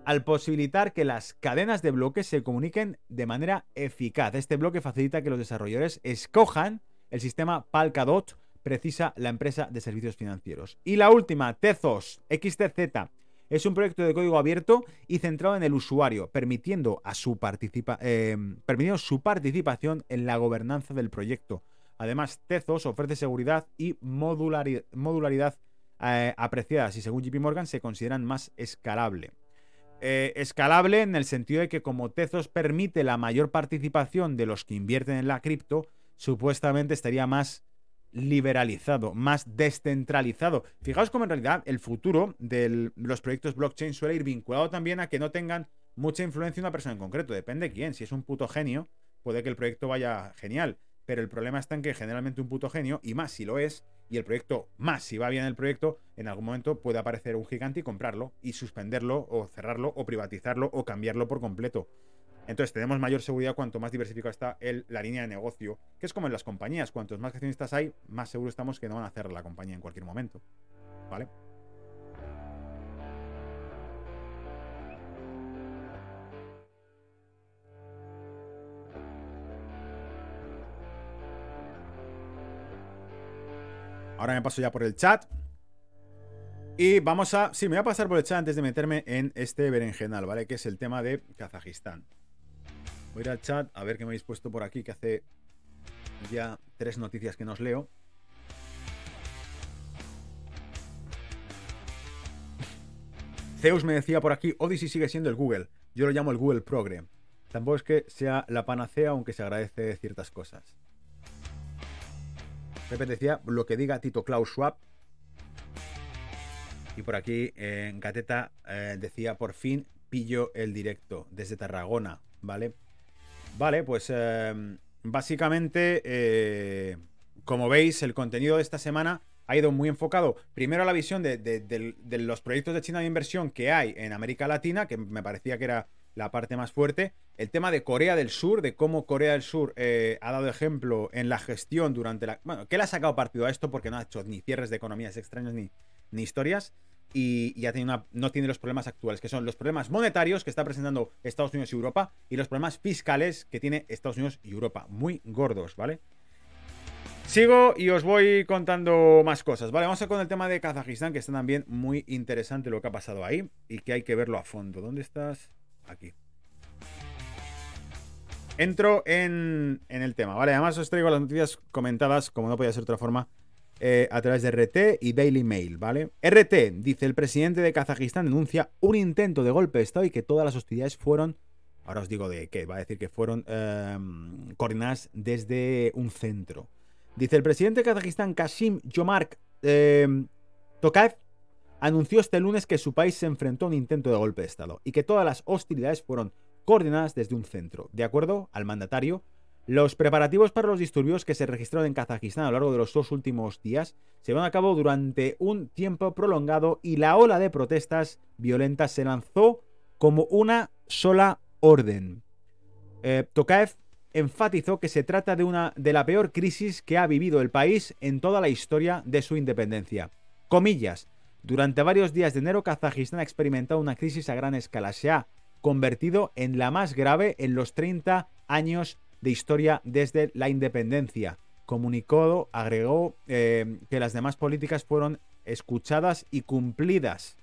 al posibilitar que las cadenas de bloques se comuniquen de manera eficaz. Este bloque facilita que los desarrolladores escojan el sistema Palcadot, precisa la empresa de servicios financieros. Y la última, Tezos XTZ. Es un proyecto de código abierto y centrado en el usuario, permitiendo, a su, eh, permitiendo su participación en la gobernanza del proyecto. Además, Tezos ofrece seguridad y modularidad eh, apreciadas y según JP Morgan se consideran más escalable. Eh, escalable en el sentido de que como Tezos permite la mayor participación de los que invierten en la cripto, supuestamente estaría más liberalizado, más descentralizado. Fijaos cómo en realidad el futuro de los proyectos blockchain suele ir vinculado también a que no tengan mucha influencia en una persona en concreto. Depende de quién. Si es un puto genio, puede que el proyecto vaya genial. Pero el problema está en que generalmente un puto genio, y más si lo es, y el proyecto, más si va bien el proyecto, en algún momento puede aparecer un gigante y comprarlo y suspenderlo o cerrarlo o privatizarlo o cambiarlo por completo. Entonces tenemos mayor seguridad cuanto más diversificada está el, la línea de negocio, que es como en las compañías, cuantos más accionistas hay, más seguro estamos que no van a hacer la compañía en cualquier momento. ¿Vale? Ahora me paso ya por el chat. Y vamos a... Sí, me voy a pasar por el chat antes de meterme en este berenjenal, ¿vale? Que es el tema de Kazajistán. Voy a ir al chat a ver qué me habéis puesto por aquí, que hace ya tres noticias que nos leo. Zeus me decía por aquí, Odyssey sigue siendo el Google. Yo lo llamo el Google Progre. Tampoco es que sea la panacea, aunque se agradece ciertas cosas. Decía lo que diga Tito Klaus Schwab. Y por aquí en eh, Gateta eh, decía por fin pillo el directo desde Tarragona, ¿vale? Vale, pues eh, básicamente, como veis, el contenido de esta semana ha ido muy enfocado primero a la visión de, de, los proyectos de China de inversión que hay en América Latina, que me parecía que era la parte más fuerte. El tema de Corea del Sur, de cómo Corea del Sur eh, ha dado ejemplo en la gestión durante la... Bueno, que le ha sacado partido a esto porque no ha hecho ni cierres de economías extrañas ni, ni historias. Y, ya tiene no tiene los problemas actuales, que son los problemas monetarios que está presentando Estados Unidos y Europa y los problemas fiscales que tiene Estados Unidos y Europa. Muy gordos, ¿vale? Sigo y os voy contando más cosas. Vale, vamos a con el tema de Kazajistán, que está también muy interesante lo que ha pasado ahí y que hay que verlo a fondo. ¿Dónde estás? Aquí. Entro en, el tema, ¿vale? Además os traigo las noticias comentadas, como no podía ser de otra forma, eh, a través de RT y Daily Mail, ¿vale? RT dice, el presidente de Kazajistán denuncia un intento de golpe de Estado y que todas las hostilidades fueron, ahora os digo de qué, va a decir que fueron em, coordinadas desde un centro. Dice, el presidente de Kazajistán, Kasim Jomark em, Tokayev, anunció este lunes que su país se enfrentó a un intento de golpe de Estado y que todas las hostilidades fueron coordinadas desde un centro. De acuerdo al mandatario, los preparativos para los disturbios que se registraron en Kazajistán a lo largo de los dos últimos días se van a cabo durante un tiempo prolongado y la ola de protestas violentas se lanzó como una sola orden. Eh, Tokayev enfatizó que se trata de una de la peor crisis que ha vivido el país en toda la historia de su independencia. Comillas, durante varios días de enero, Kazajistán ha experimentado una crisis a gran escala. Se ha convertido en la más grave en los 30 años de historia desde la independencia. Comunicó, agregó eh, que las demás políticas fueron escuchadas y cumplidas.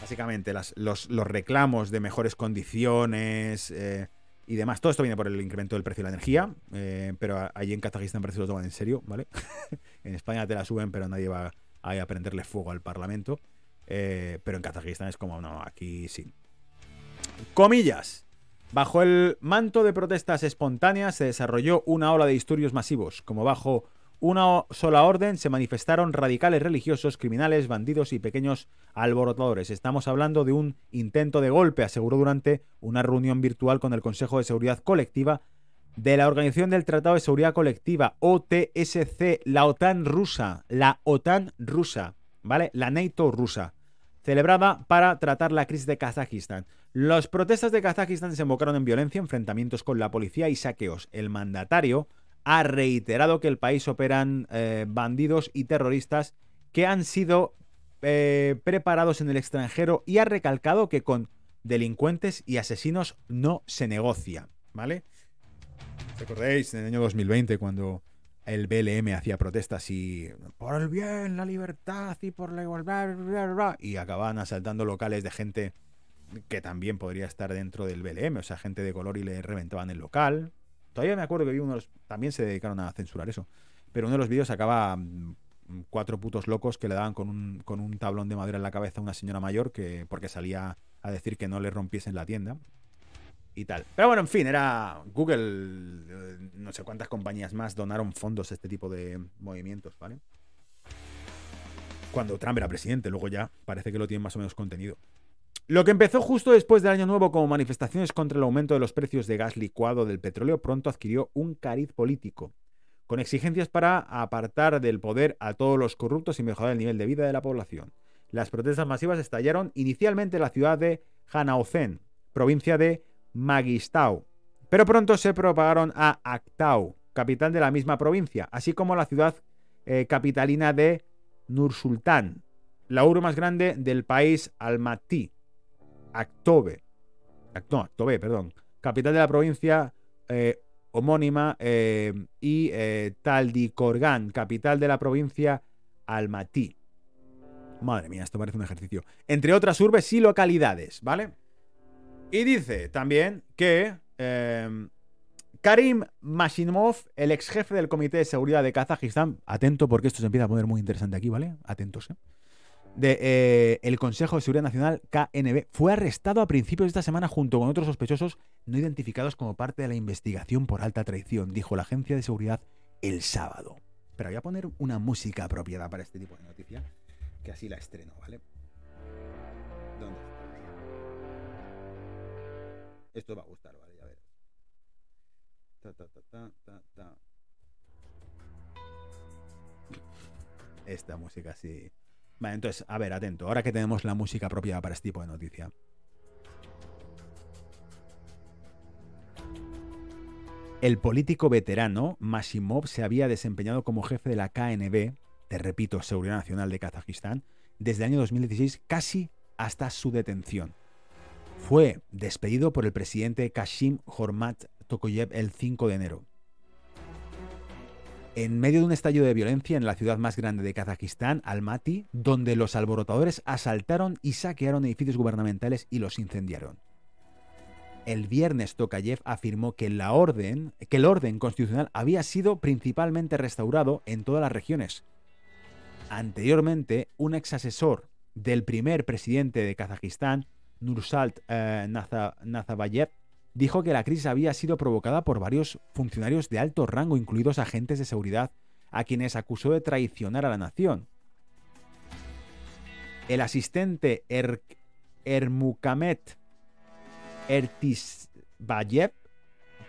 Básicamente, los, reclamos de mejores condiciones eh, y demás. Todo esto viene por el incremento del precio de la energía, eh, pero allí en Kazajistán parece que lo toman en serio, ¿vale? [LAUGHS] en España te la suben, pero nadie va a prenderle fuego al Parlamento. Eh, pero en Kazajistán es como, no, aquí sí. Comillas. Bajo el manto de protestas espontáneas se desarrolló una ola de disturbios masivos, como bajo una sola orden se manifestaron radicales religiosos, criminales, bandidos y pequeños alborotadores. Estamos hablando de un intento de golpe, aseguró durante una reunión virtual con el Consejo de Seguridad Colectiva de la Organización del Tratado de Seguridad Colectiva, OTSC, la OTAN rusa, la OTAN rusa, ¿vale? La NATO rusa, celebrada para tratar la crisis de Kazajistán. Los protestas de Kazajistán desembocaron en violencia, enfrentamientos con la policía y saqueos. El mandatario ha reiterado que el país operan eh, bandidos y terroristas que han sido eh, preparados en el extranjero y ha recalcado que con delincuentes y asesinos no se negocia, ¿vale? ¿Recordáis en el año 2020 cuando el BLM hacía protestas y por el bien, la libertad y por la igualdad, y acababan asaltando locales de gente que también podría estar dentro del BLM, o sea, gente de color y le reventaban el local. Todavía me acuerdo que vi unos, también se dedicaron a censurar eso, pero uno de los vídeos acaba mm, cuatro putos locos que le daban con un, con un tablón de madera en la cabeza a una señora mayor que porque salía a decir que no le rompiesen la tienda Pero bueno, en fin, era Google, eh, no sé cuántas compañías más donaron fondos a este tipo de movimientos, ¿vale? Cuando Trump era presidente, luego ya parece que lo tiene más o menos contenido. Lo que empezó justo después del Año Nuevo como manifestaciones contra el aumento de los precios de gas licuado del petróleo pronto adquirió un cariz político, con exigencias para apartar del poder a todos los corruptos y mejorar el nivel de vida de la población. Las protestas masivas estallaron inicialmente en la ciudad de Hanauzen, provincia de Magistau, pero pronto se propagaron a Actau, capital de la misma provincia, así como la ciudad eh, capitalina de Nursultán, la urbe más grande del país Almaty, Actobe, no, Actobe, perdón, capital de la provincia eh, homónima, eh, y Taldikorgan, capital de la provincia Almaty. Madre mía, esto parece un ejercicio. Entre otras urbes y localidades, ¿vale? Y dice también que em, Karim Mashimov, el ex jefe del Comité de Seguridad de Kazajistán, atento porque esto se empieza a poner muy interesante aquí, ¿vale? Atentos, ¿eh? De, eh, el Consejo de Seguridad Nacional, KNB, fue arrestado a principios de esta semana junto con otros sospechosos no identificados como parte de la investigación por alta traición, dijo la agencia de seguridad el sábado. Pero voy a poner una música apropiada para este tipo de noticias, que así la estreno, ¿vale? Esto va a gustar, vale, ya ver. Esta música sí. Vale, entonces, a ver, atento. Ahora que tenemos la música propia para este tipo de noticia. El político veterano Masimov se había desempeñado como jefe de la KNB, te repito, Seguridad Nacional de Kazajistán, desde el año 2016 casi hasta su detención fue despedido por el presidente Kashim Hormat Tokoyev el 5 de enero. En medio de un estallido de violencia en la ciudad más grande de Kazajistán, Almaty, donde los alborotadores asaltaron y saquearon edificios gubernamentales y los incendiaron. El viernes Tokayev afirmó que, que el orden constitucional había sido principalmente restaurado en todas las regiones. Anteriormente, un ex asesor del primer presidente de Kazajistán, Nursalt eh, dijo que la crisis había sido provocada por varios funcionarios de alto rango, incluidos agentes de seguridad, a quienes acusó de traicionar a la nación. El asistente er Ermukamet Ertisbayev,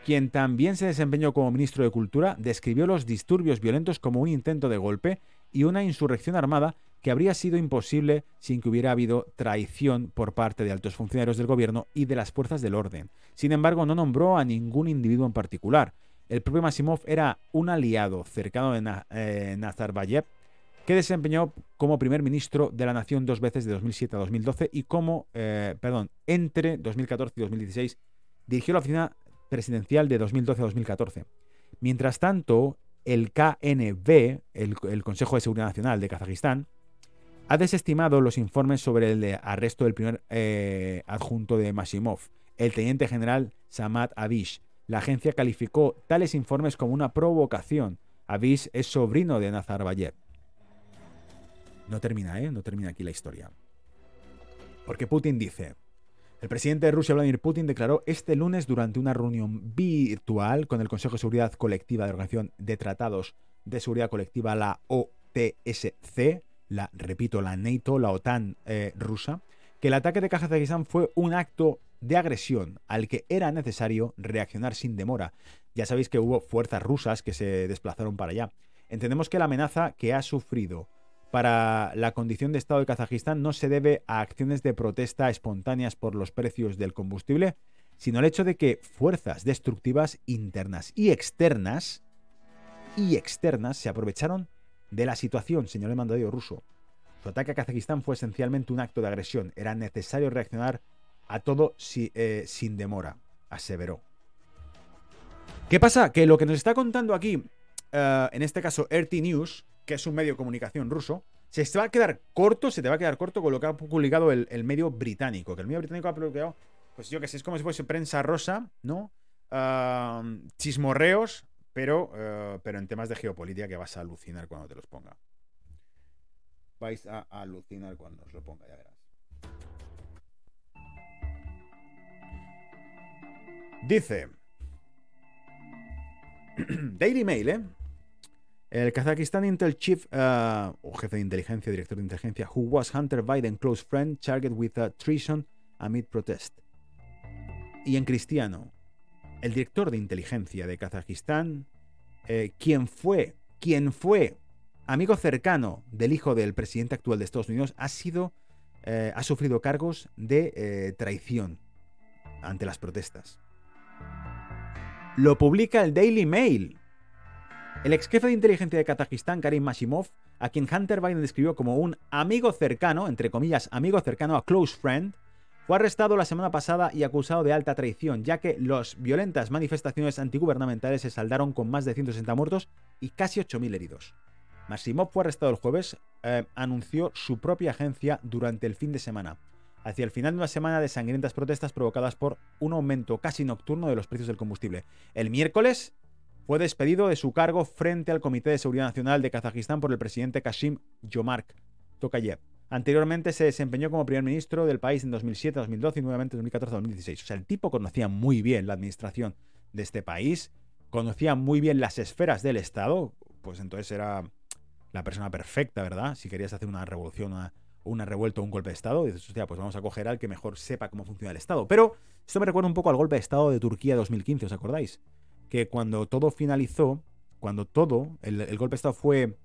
quien también se desempeñó como ministro de Cultura, describió los disturbios violentos como un intento de golpe y una insurrección armada que habría sido imposible sin que hubiera habido traición por parte de altos funcionarios del gobierno y de las fuerzas del orden. Sin embargo, no nombró a ningún individuo en particular. El propio Masimov era un aliado cercano de eh, Nazarbayev que desempeñó como primer ministro de la nación dos veces de 2007 a 2012 y como, eh, perdón, entre 2014 y 2016 dirigió la oficina presidencial de 2012 a 2014. Mientras tanto, el KNB, el Consejo de Seguridad Nacional de Kazajistán, ha desestimado los informes sobre el arresto del primer eh, adjunto de Masimov, el teniente general Samad Abish. La agencia calificó tales informes como una provocación. Abish es sobrino de Nazarbayev. No termina, ¿eh? No termina aquí la historia. Porque Putin dice, el presidente de Rusia, Vladimir Putin, declaró este lunes durante una reunión virtual con el Consejo de Seguridad Colectiva de la Organización de Tratados de Seguridad Colectiva, la OTSC, la, repito, la NATO, la OTAN eh, rusa, que el ataque de Kazajistán fue un acto de agresión al que era necesario reaccionar sin demora. Ya sabéis que hubo fuerzas rusas que se desplazaron para allá. Entendemos que la amenaza que ha sufrido para la condición de estado de Kazajistán no se debe a acciones de protesta espontáneas por los precios del combustible, sino al hecho de que fuerzas destructivas internas y externas y externas se aprovecharon de la situación, señor el mandatario ruso. Su ataque a Kazajistán fue esencialmente un acto de agresión. Era necesario reaccionar a todo eh, sin demora, aseveró. ¿Qué pasa? Que lo que nos está contando aquí, eh, en este caso RT News, que es un medio de comunicación ruso, se te va a quedar corto, se te va a quedar corto con lo que ha publicado el, el medio británico. Que el medio británico ha publicado, pues yo que sé, es como si fuese prensa rosa, ¿no? Ah, chismorreos, pero, eh, pero en temas de geopolítica que vas a alucinar cuando te los ponga. Vais a alucinar cuando os lo ponga, ya verás. Dice [CLEARS THROAT] Daily Mail, ¿eh? El Kazakistán Intel Chief, uh, o jefe de inteligencia, director de inteligencia, who was Hunter Biden close friend, charged with treason amid protest. Y en cristiano, el director de inteligencia de Kazajistán, eh, quien fue, quien fue amigo cercano del hijo del presidente actual de Estados Unidos, ha sido, eh, ha sufrido cargos de eh, traición ante las protestas. Lo publica el Daily Mail. El ex jefe de inteligencia de Kazajistán, Karim Mashimov, a quien Hunter Biden describió como un amigo cercano, entre comillas, amigo cercano a close friend, fue arrestado la semana pasada y acusado de alta traición, ya que las violentas manifestaciones antigubernamentales se saldaron con más de 160 muertos y casi 8.000 heridos. Masimov fue arrestado el jueves, eh, anunció su propia agencia durante el fin de semana, hacia el final de una semana de sangrientas protestas provocadas por un aumento casi nocturno de los precios del combustible. El miércoles fue despedido de su cargo frente al Comité de Seguridad Nacional de Kazajistán por el presidente Kashim Jomark Tokayev. Anteriormente se desempeñó como primer ministro del país en 2007, 2012 y nuevamente en 2014-2016. O sea, el tipo conocía muy bien la administración de este país, conocía muy bien las esferas del Estado, pues entonces era la persona perfecta, ¿verdad? Si querías hacer una revolución, una, una revuelta o un golpe de Estado, dices, hostia, pues vamos a coger al que mejor sepa cómo funciona el Estado. Pero esto me recuerda un poco al golpe de Estado de Turquía de 2015, ¿os acordáis? Que cuando todo finalizó, cuando todo, el, el golpe de Estado fue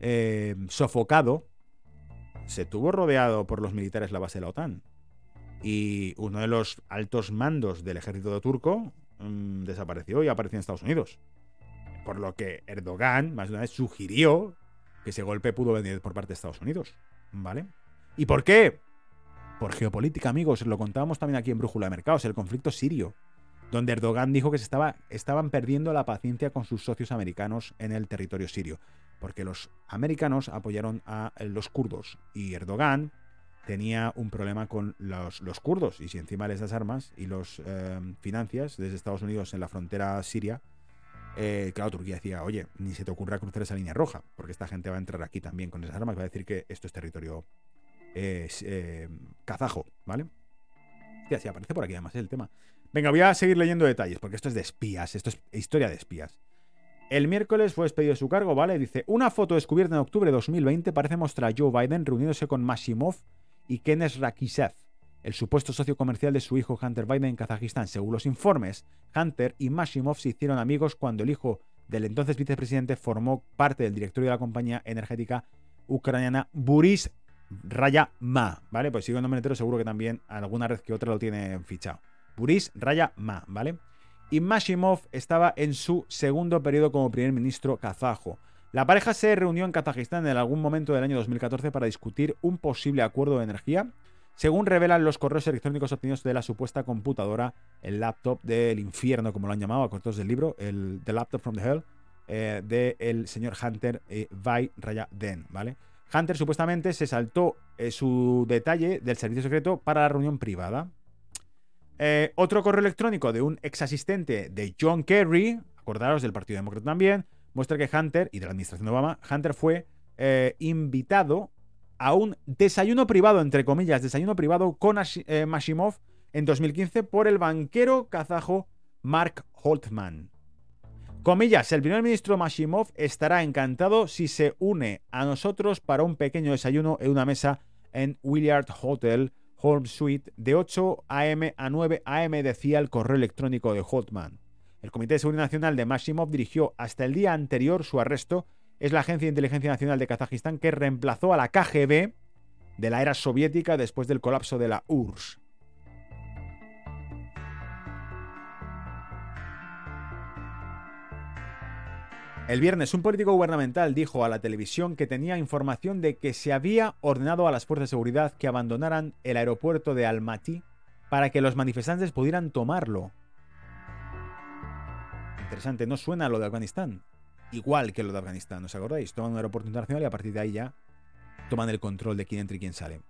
eh, sofocado, se tuvo rodeado por los militares la base de la OTAN. Y uno de los altos mandos del ejército turco mmm, desapareció y apareció en Estados Unidos. Por lo que Erdogan, más de una vez, sugirió que ese golpe pudo venir por parte de Estados Unidos. ¿Vale? ¿Y por qué? Por geopolítica, amigos. Lo contábamos también aquí en Brújula de Mercados, el conflicto sirio. Donde Erdogan dijo que se estaba, estaban perdiendo la paciencia con sus socios americanos en el territorio sirio. Porque los americanos apoyaron a los kurdos. Y Erdogan tenía un problema con los, los kurdos. Y si encima les das armas y los eh, financias desde Estados Unidos en la frontera siria, eh, claro, Turquía decía, oye, ni se te ocurra cruzar esa línea roja, porque esta gente va a entrar aquí también con esas armas, va a decir que esto es territorio eh, eh, kazajo, ¿vale? Hostia, sí, aparece por aquí además el tema. Venga, voy a seguir leyendo detalles, porque esto es de espías, esto es historia de espías. El miércoles fue despedido de su cargo, ¿vale? Dice, una foto descubierta en octubre de 2020 parece mostrar a Joe Biden reuniéndose con Mashimov y Kenes Rakisev, el supuesto socio comercial de su hijo Hunter Biden en Kazajistán. Según los informes, Hunter y Mashimov se hicieron amigos cuando el hijo del entonces vicepresidente formó parte del directorio de la compañía energética ucraniana Buris Raya Ma, ¿vale? Pues sigo el nombre entero, seguro que también alguna red que otra lo tiene fichado. Buris Raya Ma, ¿vale? Y Mashimov estaba en su segundo periodo como primer ministro kazajo. La pareja se reunió en Kazajistán en algún momento del año 2014 para discutir un posible acuerdo de energía según revelan los correos electrónicos obtenidos de la supuesta computadora, el laptop del infierno, como lo han llamado, a cortos del libro, el The Laptop from the Hell, eh, del señor Hunter eh, Vai Raya Den, ¿vale? Hunter supuestamente se saltó eh, su detalle del servicio secreto para la reunión privada. Eh, otro correo electrónico de un ex asistente de John Kerry, acordaros del Partido Demócrata también, muestra que Hunter, y de la administración de Obama, Hunter fue eh, invitado a un desayuno privado, entre comillas, desayuno privado con eh, Mashimov en 2015 por el banquero kazajo Mark Holtman. Comillas, el primer ministro Mashimov estará encantado si se une a nosotros para un pequeño desayuno en una mesa en Willard Hotel Home Suite de 8 a.m. a 9 a.m. decía el correo electrónico de Holtman. El Comité de Seguridad Nacional de Mashimov dirigió hasta el día anterior su arresto es la Agencia de Inteligencia Nacional de Kazajistán que reemplazó a la KGB de la era soviética después del colapso de la URSS. El viernes, un político gubernamental dijo a la televisión que tenía información de que se había ordenado a las fuerzas de seguridad que abandonaran el aeropuerto de Almaty para que los manifestantes pudieran tomarlo. Interesante, no suena lo de Afganistán. Igual que lo de Afganistán, ¿os acordáis? Toman un aeropuerto internacional y a partir de ahí ya toman el control de quién entra y quién sale.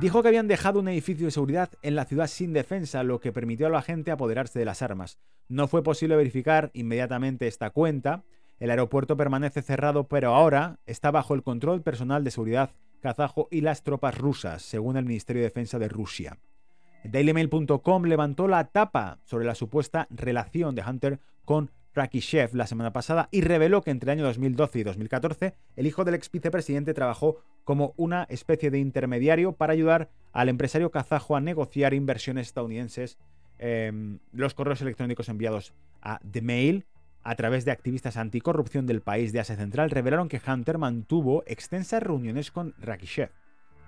Dijo que habían dejado un edificio de seguridad en la ciudad sin defensa, lo que permitió a la gente apoderarse de las armas. No fue posible verificar inmediatamente esta cuenta. El aeropuerto permanece cerrado, pero ahora está bajo el control personal de seguridad kazajo y las tropas rusas, según el Ministerio de Defensa de Rusia. DailyMail.com levantó la tapa sobre la supuesta relación de Hunter con Rakishev la semana pasada y reveló que entre el año 2012 y 2014 el hijo del ex vicepresidente trabajó como una especie de intermediario para ayudar al empresario kazajo a negociar inversiones estadounidenses. Em, los correos electrónicos enviados a The Mail a través de activistas anticorrupción del país de Asia Central revelaron que Hunter mantuvo extensas reuniones con Rakishev,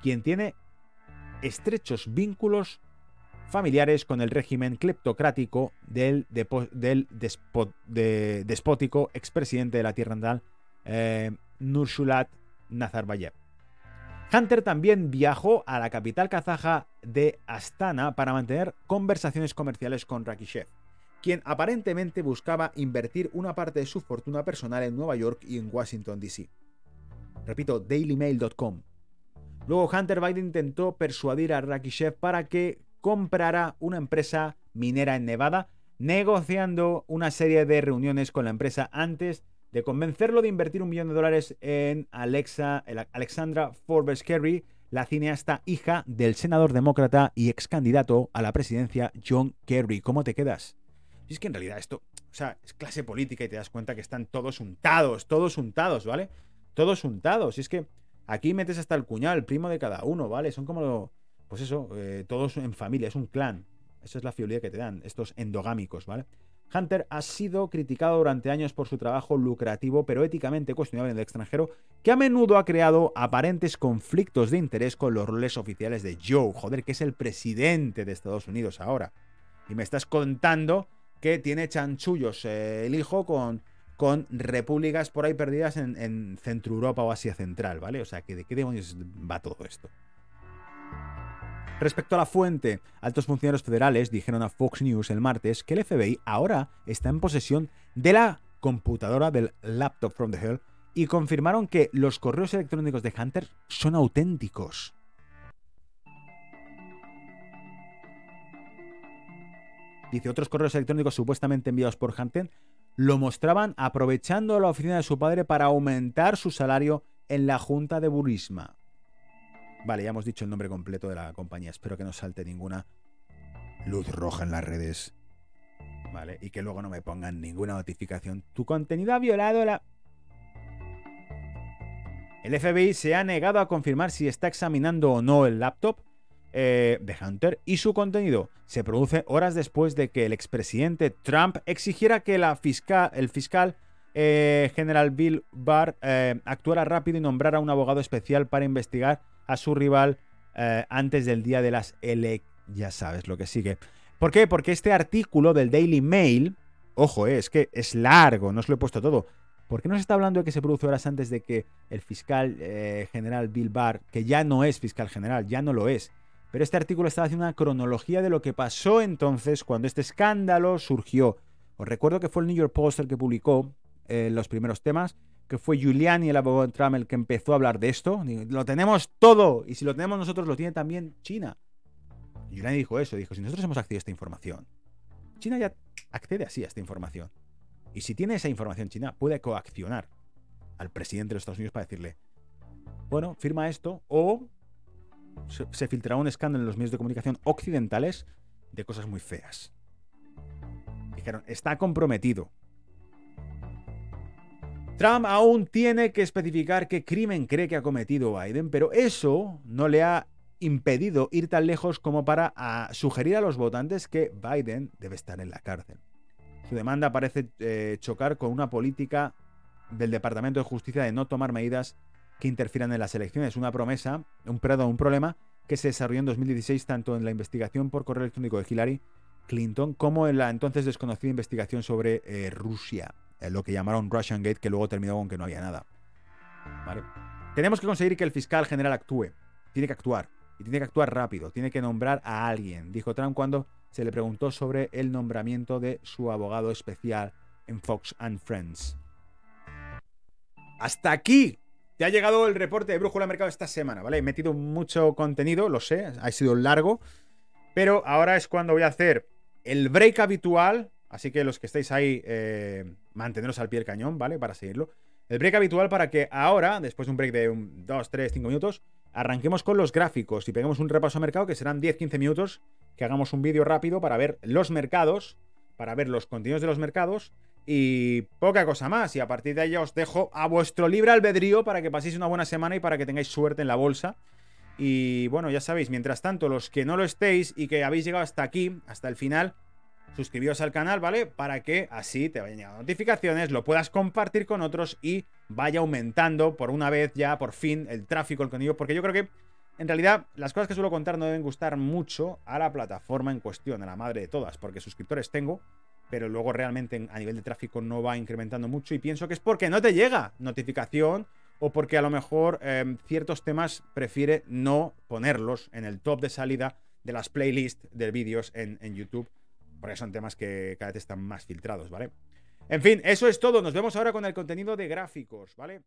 quien tiene estrechos vínculos familiares con el régimen cleptocrático del, despótico expresidente de la tierra natal, eh, Nurshulat Nazarbayev. Hunter también viajó a la capital kazaja de Astana para mantener conversaciones comerciales con Rakishev, quien aparentemente buscaba invertir una parte de su fortuna personal en Nueva York y en Washington, D.C. Repito, dailymail.com. Luego Hunter Biden intentó persuadir a Rakishev para que comprará una empresa minera en Nevada, negociando una serie de reuniones con la empresa antes de convencerlo de invertir un millón de dólares en Alexa, Alexandra Forbes Kerry, la cineasta hija del senador demócrata y ex candidato a la presidencia John Kerry. ¿Cómo te quedas? Y es que en realidad esto, o sea, es clase política y te das cuenta que están todos untados, todos untados, ¿vale? Todos untados. Y es que aquí metes hasta el cuñado, el primo de cada uno, ¿vale? Son como pues eso, eh, todos en familia, es un clan. Esa es la fidelidad que te dan, estos endogámicos, ¿vale? Hunter ha sido criticado durante años por su trabajo lucrativo pero éticamente cuestionable en el extranjero, que a menudo ha creado aparentes conflictos de interés con los roles oficiales de Joe, joder, que es el presidente de Estados Unidos ahora. Y me estás contando que tiene chanchullos eh, el hijo con, con repúblicas por ahí perdidas en, en Centro Europa o Asia Central, ¿vale? O sea, ¿de qué demonios va todo esto? Respecto a la fuente, altos funcionarios federales dijeron a Fox News el martes que el FBI ahora está en posesión de la computadora del laptop from the hell y confirmaron que los correos electrónicos de Hunter son auténticos. Dice, otros correos electrónicos supuestamente enviados por Hunter lo mostraban aprovechando la oficina de su padre para aumentar su salario en la Junta de Burisma. Vale, ya hemos dicho el nombre completo de la compañía. Espero que no salte ninguna luz roja en las redes. Vale, y que luego no me pongan ninguna notificación. Tu contenido ha violado la... El FBI se ha negado a confirmar si está examinando o no el laptop eh, de Hunter y su contenido. Se produce horas después de que el expresidente Trump exigiera que la fiscal, el fiscal eh, general Bill Barr eh, actuara rápido y nombrara un abogado especial para investigar a su rival eh, antes del día de las ele... Ya sabes lo que sigue. ¿Por qué? Porque este artículo del Daily Mail, ojo, eh, es que es largo, no os lo he puesto todo. ¿Por qué no se está hablando de que se produce horas antes de que el fiscal eh, general Bill Barr, que ya no es fiscal general, ya no lo es, pero este artículo está haciendo una cronología de lo que pasó entonces cuando este escándalo surgió. Os recuerdo que fue el New York Post el que publicó los primeros temas que fue Giuliani, el abogado Trump, el que empezó a hablar de esto. Lo tenemos todo, y si lo tenemos nosotros, lo tiene también China. Giuliani dijo eso, dijo, si nosotros hemos accedido a esta información, China ya accede así a esta información. Y si tiene esa información China, puede coaccionar al presidente de los Estados Unidos para decirle, bueno, firma esto, o se filtrará un escándalo en los medios de comunicación occidentales de cosas muy feas. Dijeron, está comprometido Trump aún tiene que especificar qué crimen cree que ha cometido Biden, pero eso no le ha impedido ir tan lejos como para sugerir a los votantes que Biden debe estar en la cárcel. Su demanda parece eh, chocar con una política del Departamento de Justicia de no tomar medidas que interfieran en las elecciones. Una promesa, un, un problema que se desarrolló en 2016 tanto en la investigación por correo electrónico de Hillary Clinton como en la entonces desconocida investigación sobre eh, Rusia lo que llamaron Russian Gate, que luego terminó con que no había nada. Tenemos que conseguir que el fiscal general actúe. Tiene que actuar. y tiene que actuar rápido, tiene que nombrar a alguien, dijo Trump cuando se le preguntó sobre el nombramiento de su abogado especial en Fox and Friends. Hasta aquí te ha llegado el reporte de Brújula Mercado esta semana, ¿vale? He metido mucho contenido, lo sé, ha sido largo, pero ahora es cuando voy a hacer el break habitual, así que los que estáis ahí, eh, manteneros al pie del cañón, ¿vale? Para seguirlo. El break habitual para que ahora, después de un break de 2, 3, 5 minutos, arranquemos con los gráficos y peguemos un repaso a mercado que serán 10-15 minutos, que hagamos un vídeo rápido para ver los mercados, para ver los contenidos de los mercados y poca cosa más. Y a partir de ahí os dejo a vuestro libre albedrío para que paséis una buena semana y para que tengáis suerte en la bolsa. Y bueno, ya sabéis, mientras tanto, los que no lo estéis y que habéis llegado hasta aquí, hasta el final, suscribíos al canal, ¿vale? Para que así te vayan llegando notificaciones, lo puedas compartir con otros y vaya aumentando por una vez ya, por fin, el tráfico, el contenido. Porque yo creo que, en realidad, las cosas que suelo contar no deben gustar mucho a la plataforma en cuestión, a la madre de todas, porque suscriptores tengo, pero luego realmente a nivel de tráfico no va incrementando mucho y pienso que es porque no te llega notificación o porque a lo mejor em, ciertos temas prefiere no ponerlos en el top de salida de las playlists de vídeos en YouTube, porque son temas que cada vez están más filtrados, ¿vale? En fin, eso es todo. Nos vemos ahora con el contenido de gráficos, ¿vale?